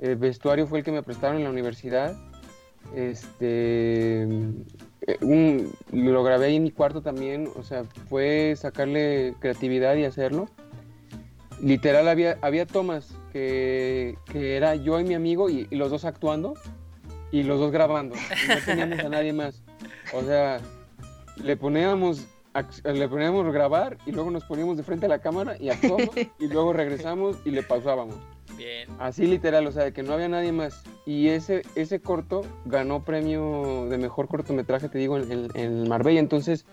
[SPEAKER 4] El vestuario fue el que me prestaron en la universidad. Este, eh, lo grabé ahí en mi cuarto también. O sea, fue sacarle creatividad y hacerlo literal había, había tomas que, era yo y mi amigo y, los dos actuando y los dos grabando. no teníamos a nadie más. O sea, le poníamos, le poníamos grabar y luego nos poníamos de frente a la cámara y actuamos [laughs] y luego regresamos y le pausábamos. Bien. Así literal, o sea, de que no había nadie más. Y ese, ese corto ganó premio de mejor cortometraje, te digo, en, en Marbella. Entonces,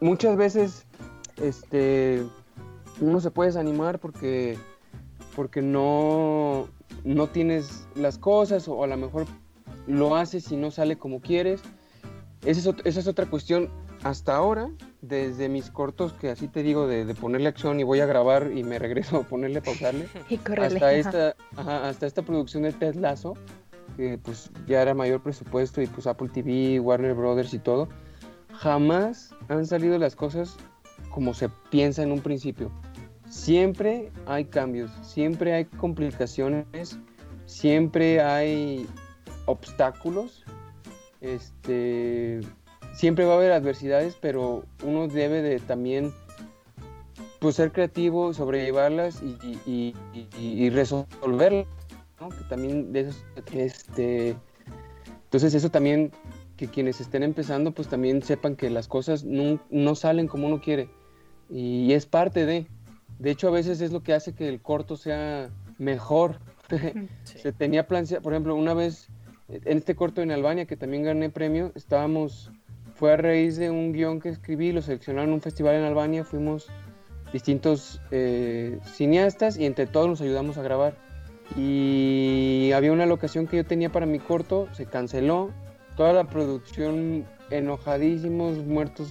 [SPEAKER 4] muchas veces, este uno se puede desanimar porque, porque no, no tienes las cosas o a lo mejor lo haces y no sale como quieres. Esa es, esa es otra cuestión. Hasta ahora, desde mis cortos, que así te digo, de, ponerle acción y voy a grabar y me [laughs] regreso a ponerle, pausarle, [laughs] hasta, esta, hasta esta producción de Ted Lasso, que pues ya era mayor presupuesto y pues Apple TV, Warner Brothers y todo, jamás han salido las cosas como se piensa en un principio. Siempre hay cambios, siempre hay complicaciones, siempre hay obstáculos, este, siempre va a haber adversidades, pero uno debe de también pues, ser creativo, sobrellevarlas y, y, resolverlas, que también de eso, este, entonces eso también que quienes estén empezando pues también sepan que las cosas no, no salen como uno quiere. Y es parte de, de hecho, a veces es lo que hace que el corto sea mejor. [laughs] Se tenía plan, por ejemplo, una vez en este corto en Albania, que también gané premio, estábamos, fue a raíz de un guion que escribí, lo seleccionaron en un festival en Albania, fuimos distintos eh, cineastas y entre todos nos ayudamos a grabar. Y había una locación que yo tenía para mi corto, se canceló, toda la producción enojadísimos, muertos,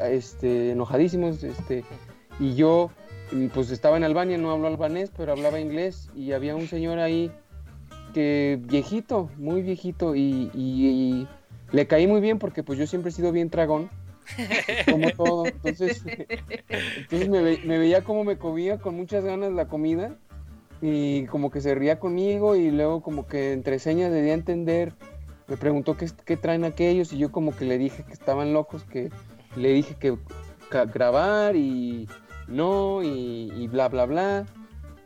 [SPEAKER 4] este, enojadísimos, este, y yo pues estaba en Albania, no habló albanés, pero hablaba inglés y había un señor ahí que viejito, muy viejito y, le caí muy bien porque pues yo siempre he sido bien tragón, como todo, entonces, me, veía como me comía con muchas ganas la comida y como que se ría conmigo y luego como que entre señas le di a entender, me preguntó qué, qué traen aquellos y yo como que le dije que estaban locos, que le dije que grabar y no, y, bla, bla, bla.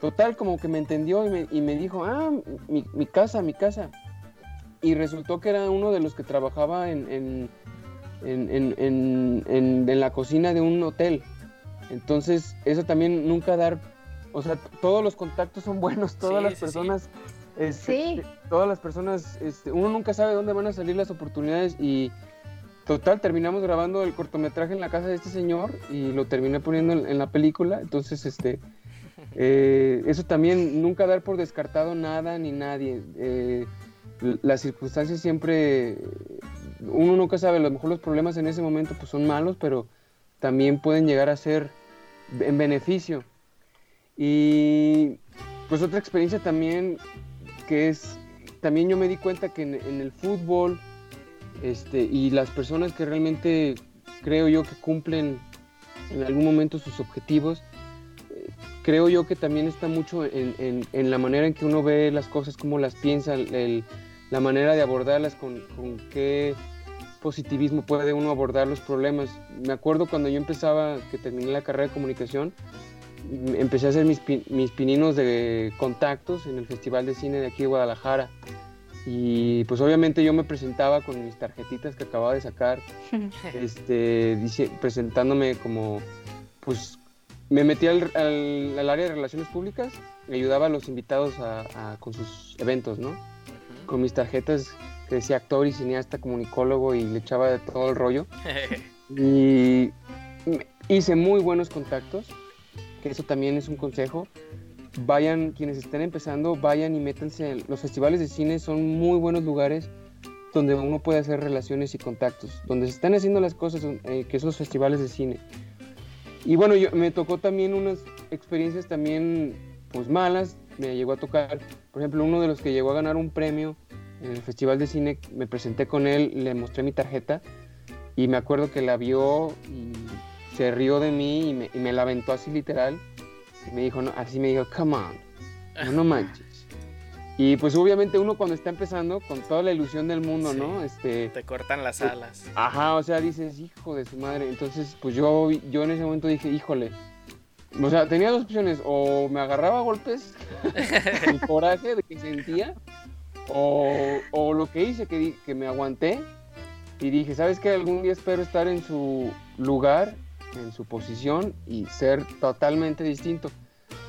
[SPEAKER 4] Total, como que me entendió y me, dijo, ah, mi, casa, mi casa. Y resultó que era uno de los que trabajaba en, en, la cocina de un hotel. Entonces, eso también nunca dar, o sea, todos los contactos son buenos, todas las personas, este, todas las personas, este, uno nunca sabe dónde van a salir las oportunidades y Total, terminamos grabando el cortometraje en la casa de este señor y lo terminé poniendo en, la película. Entonces, este, [laughs] eh, eso también, nunca dar por descartado nada ni nadie. Eh, las circunstancias siempre, uno nunca sabe, a lo mejor los problemas en ese momento pues son malos, pero también pueden llegar a ser en beneficio. Y pues otra experiencia también que es, también yo me di cuenta que en el fútbol, este, y las personas que realmente creo yo que cumplen en algún momento sus objetivos, eh, creo yo que también está mucho en, la manera en que uno ve las cosas, cómo las piensa, la manera de abordarlas, con, qué positivismo puede uno abordar los problemas. Me acuerdo cuando yo empezaba, que terminé la carrera de comunicación, empecé a hacer mis, mis pininos de contactos en el Festival de Cine de aquí de Guadalajara y pues obviamente yo me presentaba con mis tarjetitas que acababa de sacar, [laughs] [laughs] este, presentándome como, pues me metí al, área de relaciones públicas y ayudaba a los invitados con sus eventos, ¿no? Con mis tarjetas que decía actor y cineasta, comunicólogo y le echaba de todo el rollo. [laughs] y hice muy buenos contactos, que eso también es un consejo. Vayan, quienes estén empezando, vayan y métanse. Los festivales de cine son muy buenos lugares donde uno puede hacer relaciones y contactos, donde se están haciendo las cosas, eh, que son los festivales de cine. Y bueno, yo, me tocó también unas experiencias también pues malas, me llegó a tocar, por ejemplo, uno de los que llegó a ganar un premio en el Festival de Cine, me presenté con él, le mostré mi tarjeta y me acuerdo que la vio y se rió de mí y me, y me la aventó así literal. Y me dijo, no, así me dijo, come on, no, no manches. Y pues obviamente uno cuando está empezando, con toda la ilusión del mundo, ¿no? Este,
[SPEAKER 3] Te cortan las alas.
[SPEAKER 4] Ajá, o sea, dices, hijo de su madre. Entonces, pues yo, yo en ese momento dije, híjole. O sea, tenía dos opciones, o me agarraba a golpes, [laughs] el coraje de que sentía, o, o lo que hice, que, que me aguanté y dije, ¿sabes qué? Algún día espero estar en su lugar, en su posición y ser totalmente distinto.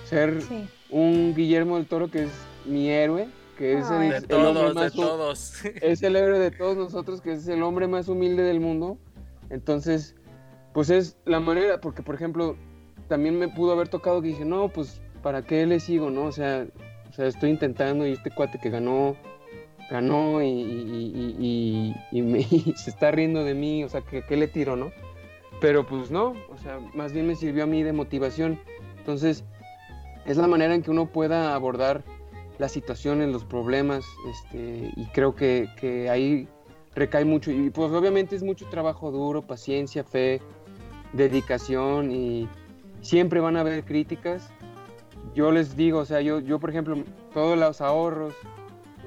[SPEAKER 4] Ser un Guillermo del Toro que es mi héroe, que es el,
[SPEAKER 3] de todos, de todos. [laughs]
[SPEAKER 4] Es el héroe de todos nosotros, que es el hombre más humilde del mundo. Entonces, pues es la manera, porque por ejemplo, también me pudo haber tocado que dije, no, pues, ¿para qué le sigo, no? O sea, o sea estoy intentando y este cuate que ganó, ganó y, y, y, me, [laughs] se está riendo de mí, o sea, ¿qué, ¿qué le tiro, no? Pero pues no, o sea, más bien me sirvió a mí de motivación. Entonces, es la manera en que uno pueda abordar las situaciones, los problemas, este, y creo que, que, ahí recae mucho. Y pues obviamente es mucho trabajo duro, paciencia, fe, dedicación, y siempre van a haber críticas. Yo les digo, o sea, yo, yo por ejemplo, todos los ahorros,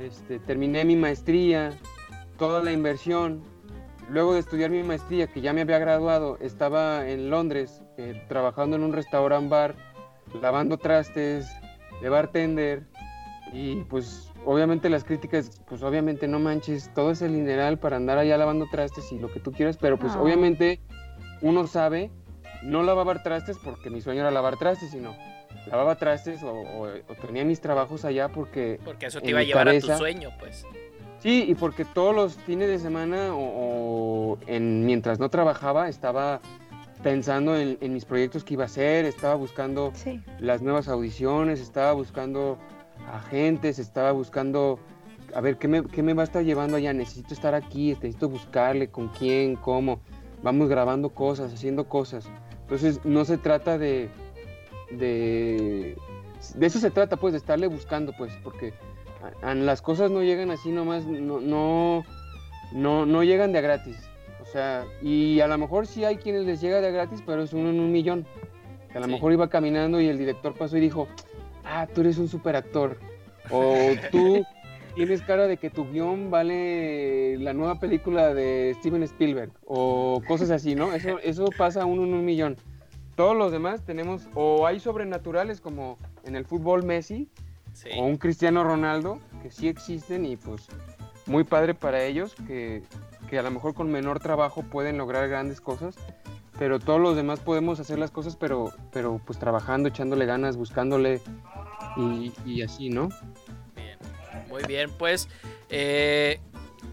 [SPEAKER 4] este, terminé mi maestría, toda la inversión. Luego de estudiar mi maestría, que ya me había graduado, estaba en Londres eh, trabajando en un restaurant bar, lavando trastes, de bartender, y pues obviamente las críticas, pues obviamente no manches, todo es el mineral para andar allá lavando trastes y lo que tú quieras, pero pues
[SPEAKER 2] Ah.
[SPEAKER 4] obviamente uno sabe, no lavar trastes porque mi sueño era lavar trastes, sino lavaba trastes o, o- o tenía mis trabajos allá porque
[SPEAKER 3] Porque eso te iba a llevar a tu sueño, pues.
[SPEAKER 4] Sí, y porque todos los fines de semana o, o en, mientras no trabajaba estaba pensando en, en mis proyectos que iba a hacer, estaba buscando
[SPEAKER 2] Sí.
[SPEAKER 4] las nuevas audiciones, estaba buscando agentes, estaba buscando a ver qué me, qué me va a estar llevando allá, necesito estar aquí, necesito buscarle con quién, cómo, vamos grabando cosas, haciendo cosas. Entonces no se trata de, de, de eso se trata pues, de estarle buscando pues, porque a- a- las cosas no llegan así nomás, no, no, no, no llegan de a gratis. O sea, y a lo mejor sí hay quienes les llega de a gratis, pero es uno en un millón. A lo
[SPEAKER 3] Sí.
[SPEAKER 4] mejor iba caminando y el director pasó y dijo, ah, tú eres un super actor. O [laughs] tú tienes cara de que tu guion vale la nueva película de Steven Spielberg. O cosas así, ¿no? Eso, eso pasa uno en un millón. Todos los demás tenemos, o hay sobrenaturales como en el fútbol Messi,
[SPEAKER 3] Sí.
[SPEAKER 4] o un Cristiano Ronaldo, que sí existen y pues muy padre para ellos, que, que a lo mejor con menor trabajo pueden lograr grandes cosas, pero todos los demás podemos hacer las cosas, pero, pero pues trabajando, echándole ganas, buscándole y, y así, ¿no?
[SPEAKER 3] Bien, muy bien, pues eh,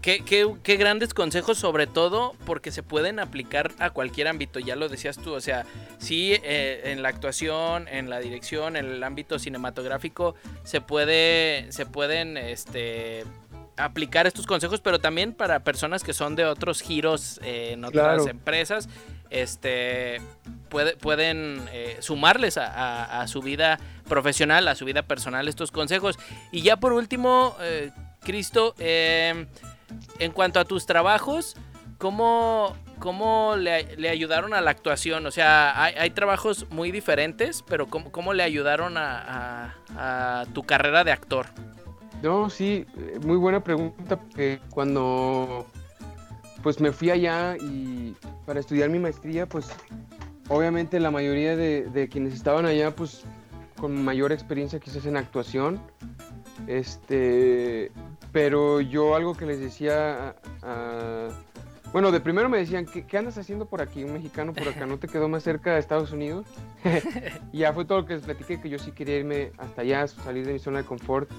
[SPEAKER 3] qué, qué- qué grandes consejos sobre todo porque se pueden aplicar a cualquier ámbito, ya lo decías tú, o sea, sí eh, en la actuación, en la dirección, en el ámbito cinematográfico se puede, se pueden, este aplicar estos consejos, pero también para personas que son de otros giros eh, en otras
[SPEAKER 4] Claro.
[SPEAKER 3] empresas, este puede- pueden eh, sumarles a, a- a su vida profesional, a su vida personal estos consejos. Y ya por último, Cristo, eh, en cuanto a tus trabajos, ¿cómo, cómo le, le ayudaron a la actuación? O sea, hay, hay trabajos muy diferentes, pero ¿cómo, cómo le ayudaron a, a- a tu carrera de actor?
[SPEAKER 4] No, sí, muy buena pregunta, porque cuando pues me fui allá y para estudiar mi maestría, pues obviamente la mayoría de, de quienes estaban allá, pues con mayor experiencia quizás en actuación, este, pero yo algo que les decía, bueno, de primero me decían, ¿qué, qué andas haciendo por aquí? Un mexicano por acá, ¿no te quedó más cerca de Estados Unidos? [laughs] y ya fue todo lo que les platiqué, que yo sí quería irme hasta allá, salir de mi zona de confort.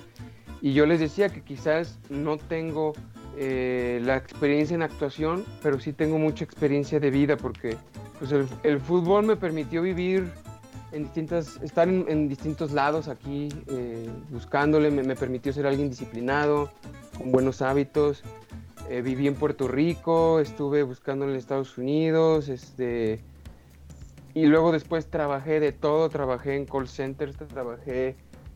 [SPEAKER 4] Y yo les decía que quizás no tengo eh, la experiencia en actuación, pero sí tengo mucha experiencia de vida porque pues el, fútbol me permitió vivir en distintas, estar en, distintos lados aquí, eh, buscándole, me, permitió ser alguien disciplinado, con buenos hábitos. Eh, viví en Puerto Rico, estuve buscando en Estados Unidos, este, y luego después trabajé de todo, trabajé en call centers, trabajé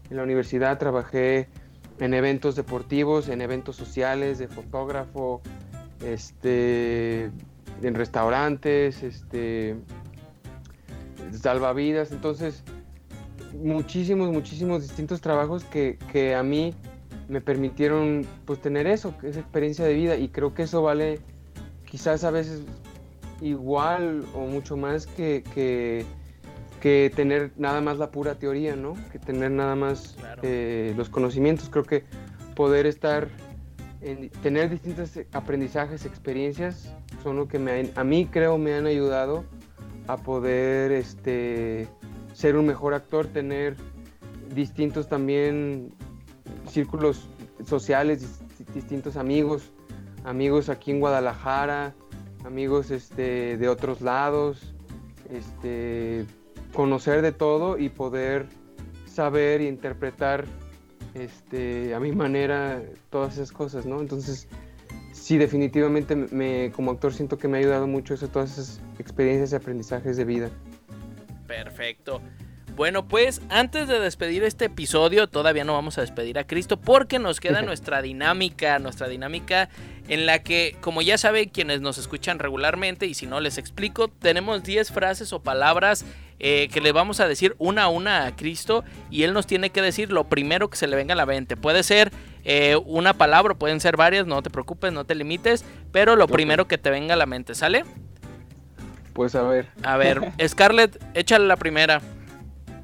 [SPEAKER 4] en la universidad, trabajé en eventos deportivos, en eventos sociales, de fotógrafo, este, en restaurantes, este, salvavidas, entonces muchísimos, muchísimos distintos trabajos que, que, a mí me permitieron pues tener eso, esa experiencia de vida y creo que eso vale quizás a veces igual o mucho más que, que que tener nada más la pura teoría, ¿no? Que tener nada más eh, los conocimientos. Creo que poder estar, en, tener distintos aprendizajes, experiencias, son lo que me, a mí creo me han ayudado a poder este, ser un mejor actor, tener distintos también círculos sociales, distintos amigos, amigos aquí en Guadalajara, amigos este, de otros lados, este, conocer de todo y poder saber e interpretar este, a mi manera todas esas cosas, ¿no? Entonces, sí, definitivamente me, como actor siento que me ha ayudado mucho eso, todas esas experiencias y aprendizajes de vida.
[SPEAKER 3] Perfecto. Bueno, pues antes de despedir este episodio, todavía no vamos a despedir a Cristo porque nos queda [laughs] nuestra dinámica, nuestra dinámica en la que, como ya saben quienes nos escuchan regularmente, y si no les explico, tenemos 10 frases o palabras eh, que le vamos a decir una a una a Cristo y Él nos tiene que decir lo primero que se le venga a la mente. Puede ser eh, una palabra, pueden ser varias, no te preocupes, no te limites, pero lo primero que te venga a la mente, ¿sale?
[SPEAKER 4] Pues a ver.
[SPEAKER 3] A ver, [laughs] Scarlett, échale la primera.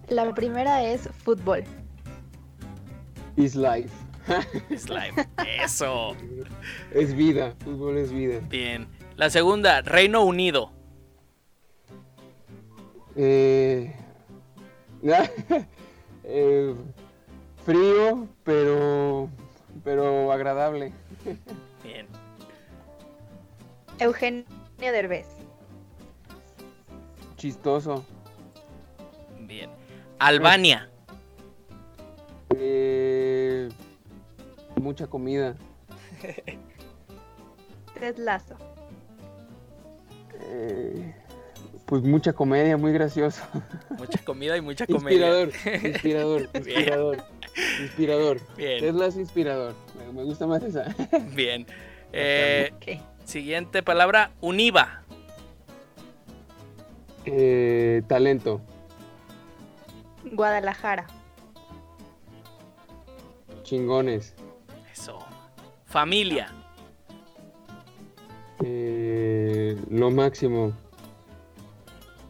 [SPEAKER 2] La primera es fútbol.
[SPEAKER 4] Is life. [laughs]
[SPEAKER 3] Is life. Eso.
[SPEAKER 4] Es vida. Fútbol es vida.
[SPEAKER 3] Bien. La segunda, Reino Unido.
[SPEAKER 4] Eh, [laughs] eh, frío, pero, pero agradable.
[SPEAKER 3] Bien.
[SPEAKER 2] Eugenio Derbez.
[SPEAKER 4] Chistoso.
[SPEAKER 3] Bien. Albania.
[SPEAKER 4] Eh, mucha comida. [laughs]
[SPEAKER 2] Ted Lazo.
[SPEAKER 4] Eh, pues mucha comedia, muy gracioso.
[SPEAKER 3] Mucha comida y mucha [laughs] comedia.
[SPEAKER 4] Inspirador, [laughs] inspirador, inspirador. Inspirador. Bien. Es la inspirador. Me, gusta más esa.
[SPEAKER 3] Bien. [laughs] Eh, Siguiente palabra, univa.
[SPEAKER 4] Eh, talento.
[SPEAKER 2] Guadalajara.
[SPEAKER 4] Chingones.
[SPEAKER 3] Eso. Familia.
[SPEAKER 4] Eh, lo máximo.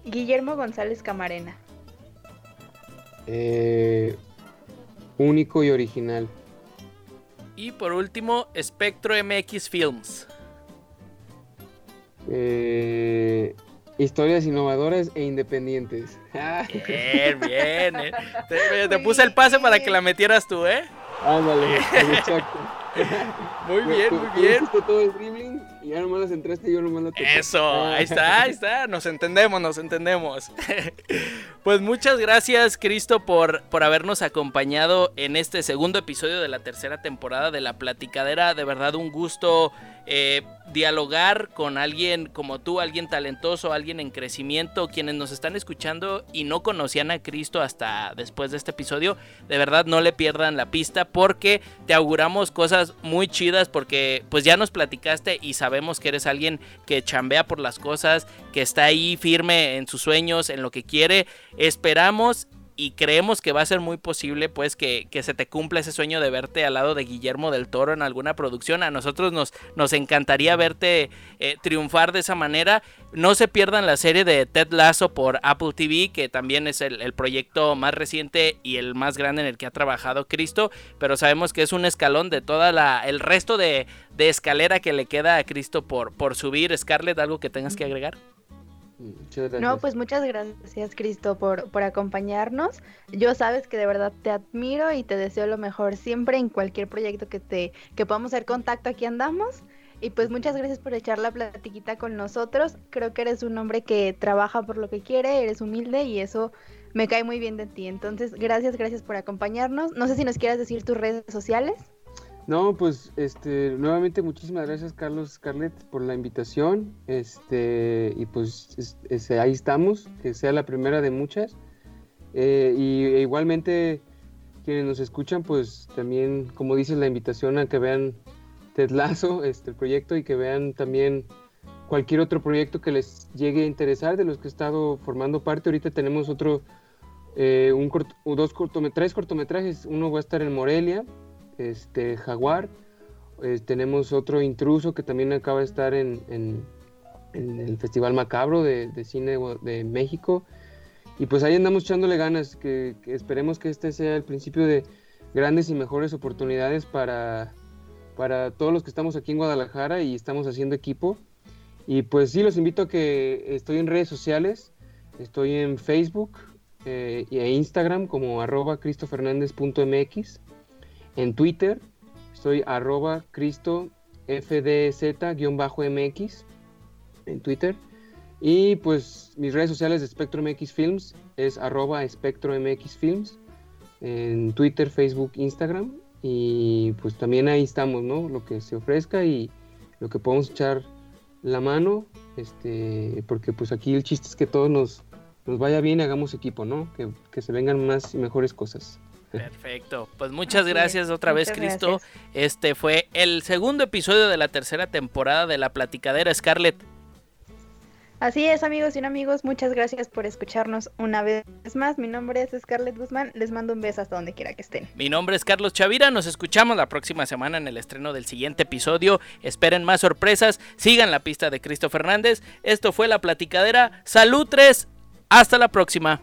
[SPEAKER 2] Guillermo González Camarena.
[SPEAKER 4] Eh, único y original.
[SPEAKER 3] Y por último, Spectro MX Films.
[SPEAKER 4] Eh, historias innovadoras e independientes. [laughs]
[SPEAKER 3] Bien, bien. Eh. Te, puse el pase para que la metieras tú, ¿eh?
[SPEAKER 4] Ándale, exacto. [laughs]
[SPEAKER 3] Muy bien, muy bien.
[SPEAKER 4] todo el dribbling y ya nomás las entraste y yo nomás la
[SPEAKER 3] Eso, ahí está, [laughs] ahí está. Nos entendemos, nos entendemos. [laughs] Pues muchas gracias, Cristo, por, por habernos acompañado en este segundo episodio de la tercera temporada de La Platicadera. De verdad, un gusto eh, dialogar con alguien como tú, alguien talentoso, alguien en crecimiento, quienes nos están escuchando y no conocían a Cristo hasta después de este episodio, de verdad no le pierdan la pista porque te auguramos cosas muy chidas porque pues ya nos platicaste y sabemos que eres alguien que chambea por las cosas, que está ahí firme en sus sueños, en lo que quiere. Esperamos y creemos que va a ser muy posible pues que, se te cumpla ese sueño de verte al lado de Guillermo del Toro en alguna producción. A nosotros nos, nos encantaría verte eh, triunfar de esa manera. No se pierdan la serie de Ted Lasso por Apple TV, que también es el, proyecto más reciente y el más grande en el que ha trabajado Cristo, pero sabemos que es un escalón de toda la el resto de, escalera que le queda a Cristo por, por subir. Scarlett, ¿algo que tengas que agregar?
[SPEAKER 2] Muchas gracias. No, pues muchas gracias, Cristo, por, por acompañarnos. Yo sabes que de verdad te admiro y te deseo lo mejor siempre en cualquier proyecto que te que podamos hacer contacto, aquí andamos. Y pues muchas gracias por echar la platiquita con nosotros. Creo que eres un hombre que trabaja por lo que quiere, eres humilde y eso me cae muy bien de ti. Entonces, gracias, gracias por acompañarnos. No sé si nos quieras decir tus redes sociales.
[SPEAKER 4] No, pues este nuevamente muchísimas gracias Carlos Scarlett por la invitación. Este y pues ahí estamos, que sea la primera de muchas. Eh, y e igualmente quienes nos escuchan, pues también, como dices, la invitación a que vean Ted Lazo, [laughs] este, el proyecto, y que vean también cualquier otro proyecto que les llegue a interesar de los que he estado formando parte. Ahorita tenemos otro, eh, un dos cortometrajes, cortometrajes. Uno va a estar en Morelia, este, Jaguar. Eh, tenemos otro intruso que también acaba de estar en, el Festival Macabro de, Cine de México. Y pues ahí andamos echándole ganas, que, esperemos que este sea el principio de grandes y mejores oportunidades para, para todos los que estamos aquí en Guadalajara y estamos haciendo equipo. Y pues sí, los invito a que estoy en redes sociales, estoy en Facebook eh, e Instagram como arroba cristofernandez.mx en Twitter estoy arroba cristofdz-mx en Twitter. Y pues mis redes sociales de Spectrum X Films es arroba Spectrum MX Films en Twitter, Facebook, Instagram. Y pues también ahí estamos, ¿no? Lo que se ofrezca y lo que podemos echar la mano, este, porque pues aquí el chiste es que todos nos, nos vaya bien y hagamos equipo, ¿no? Que, que se vengan más y mejores cosas. [laughs]
[SPEAKER 3] Perfecto. Pues muchas gracias otra vez, Cristo. Este fue el segundo episodio de la tercera temporada de La Platicadera Scarlett.
[SPEAKER 2] Así es, amigos y no amigos, muchas gracias por escucharnos una vez más. Mi nombre es Scarlett Guzmán, les mando un beso hasta donde quiera que estén.
[SPEAKER 3] Mi nombre es Carlos Chavira, nos escuchamos la próxima semana en el estreno del siguiente episodio. Esperen más sorpresas, sigan la pista de Cristo Fernández. Esto fue La Platicadera. Salud 3, hasta la próxima.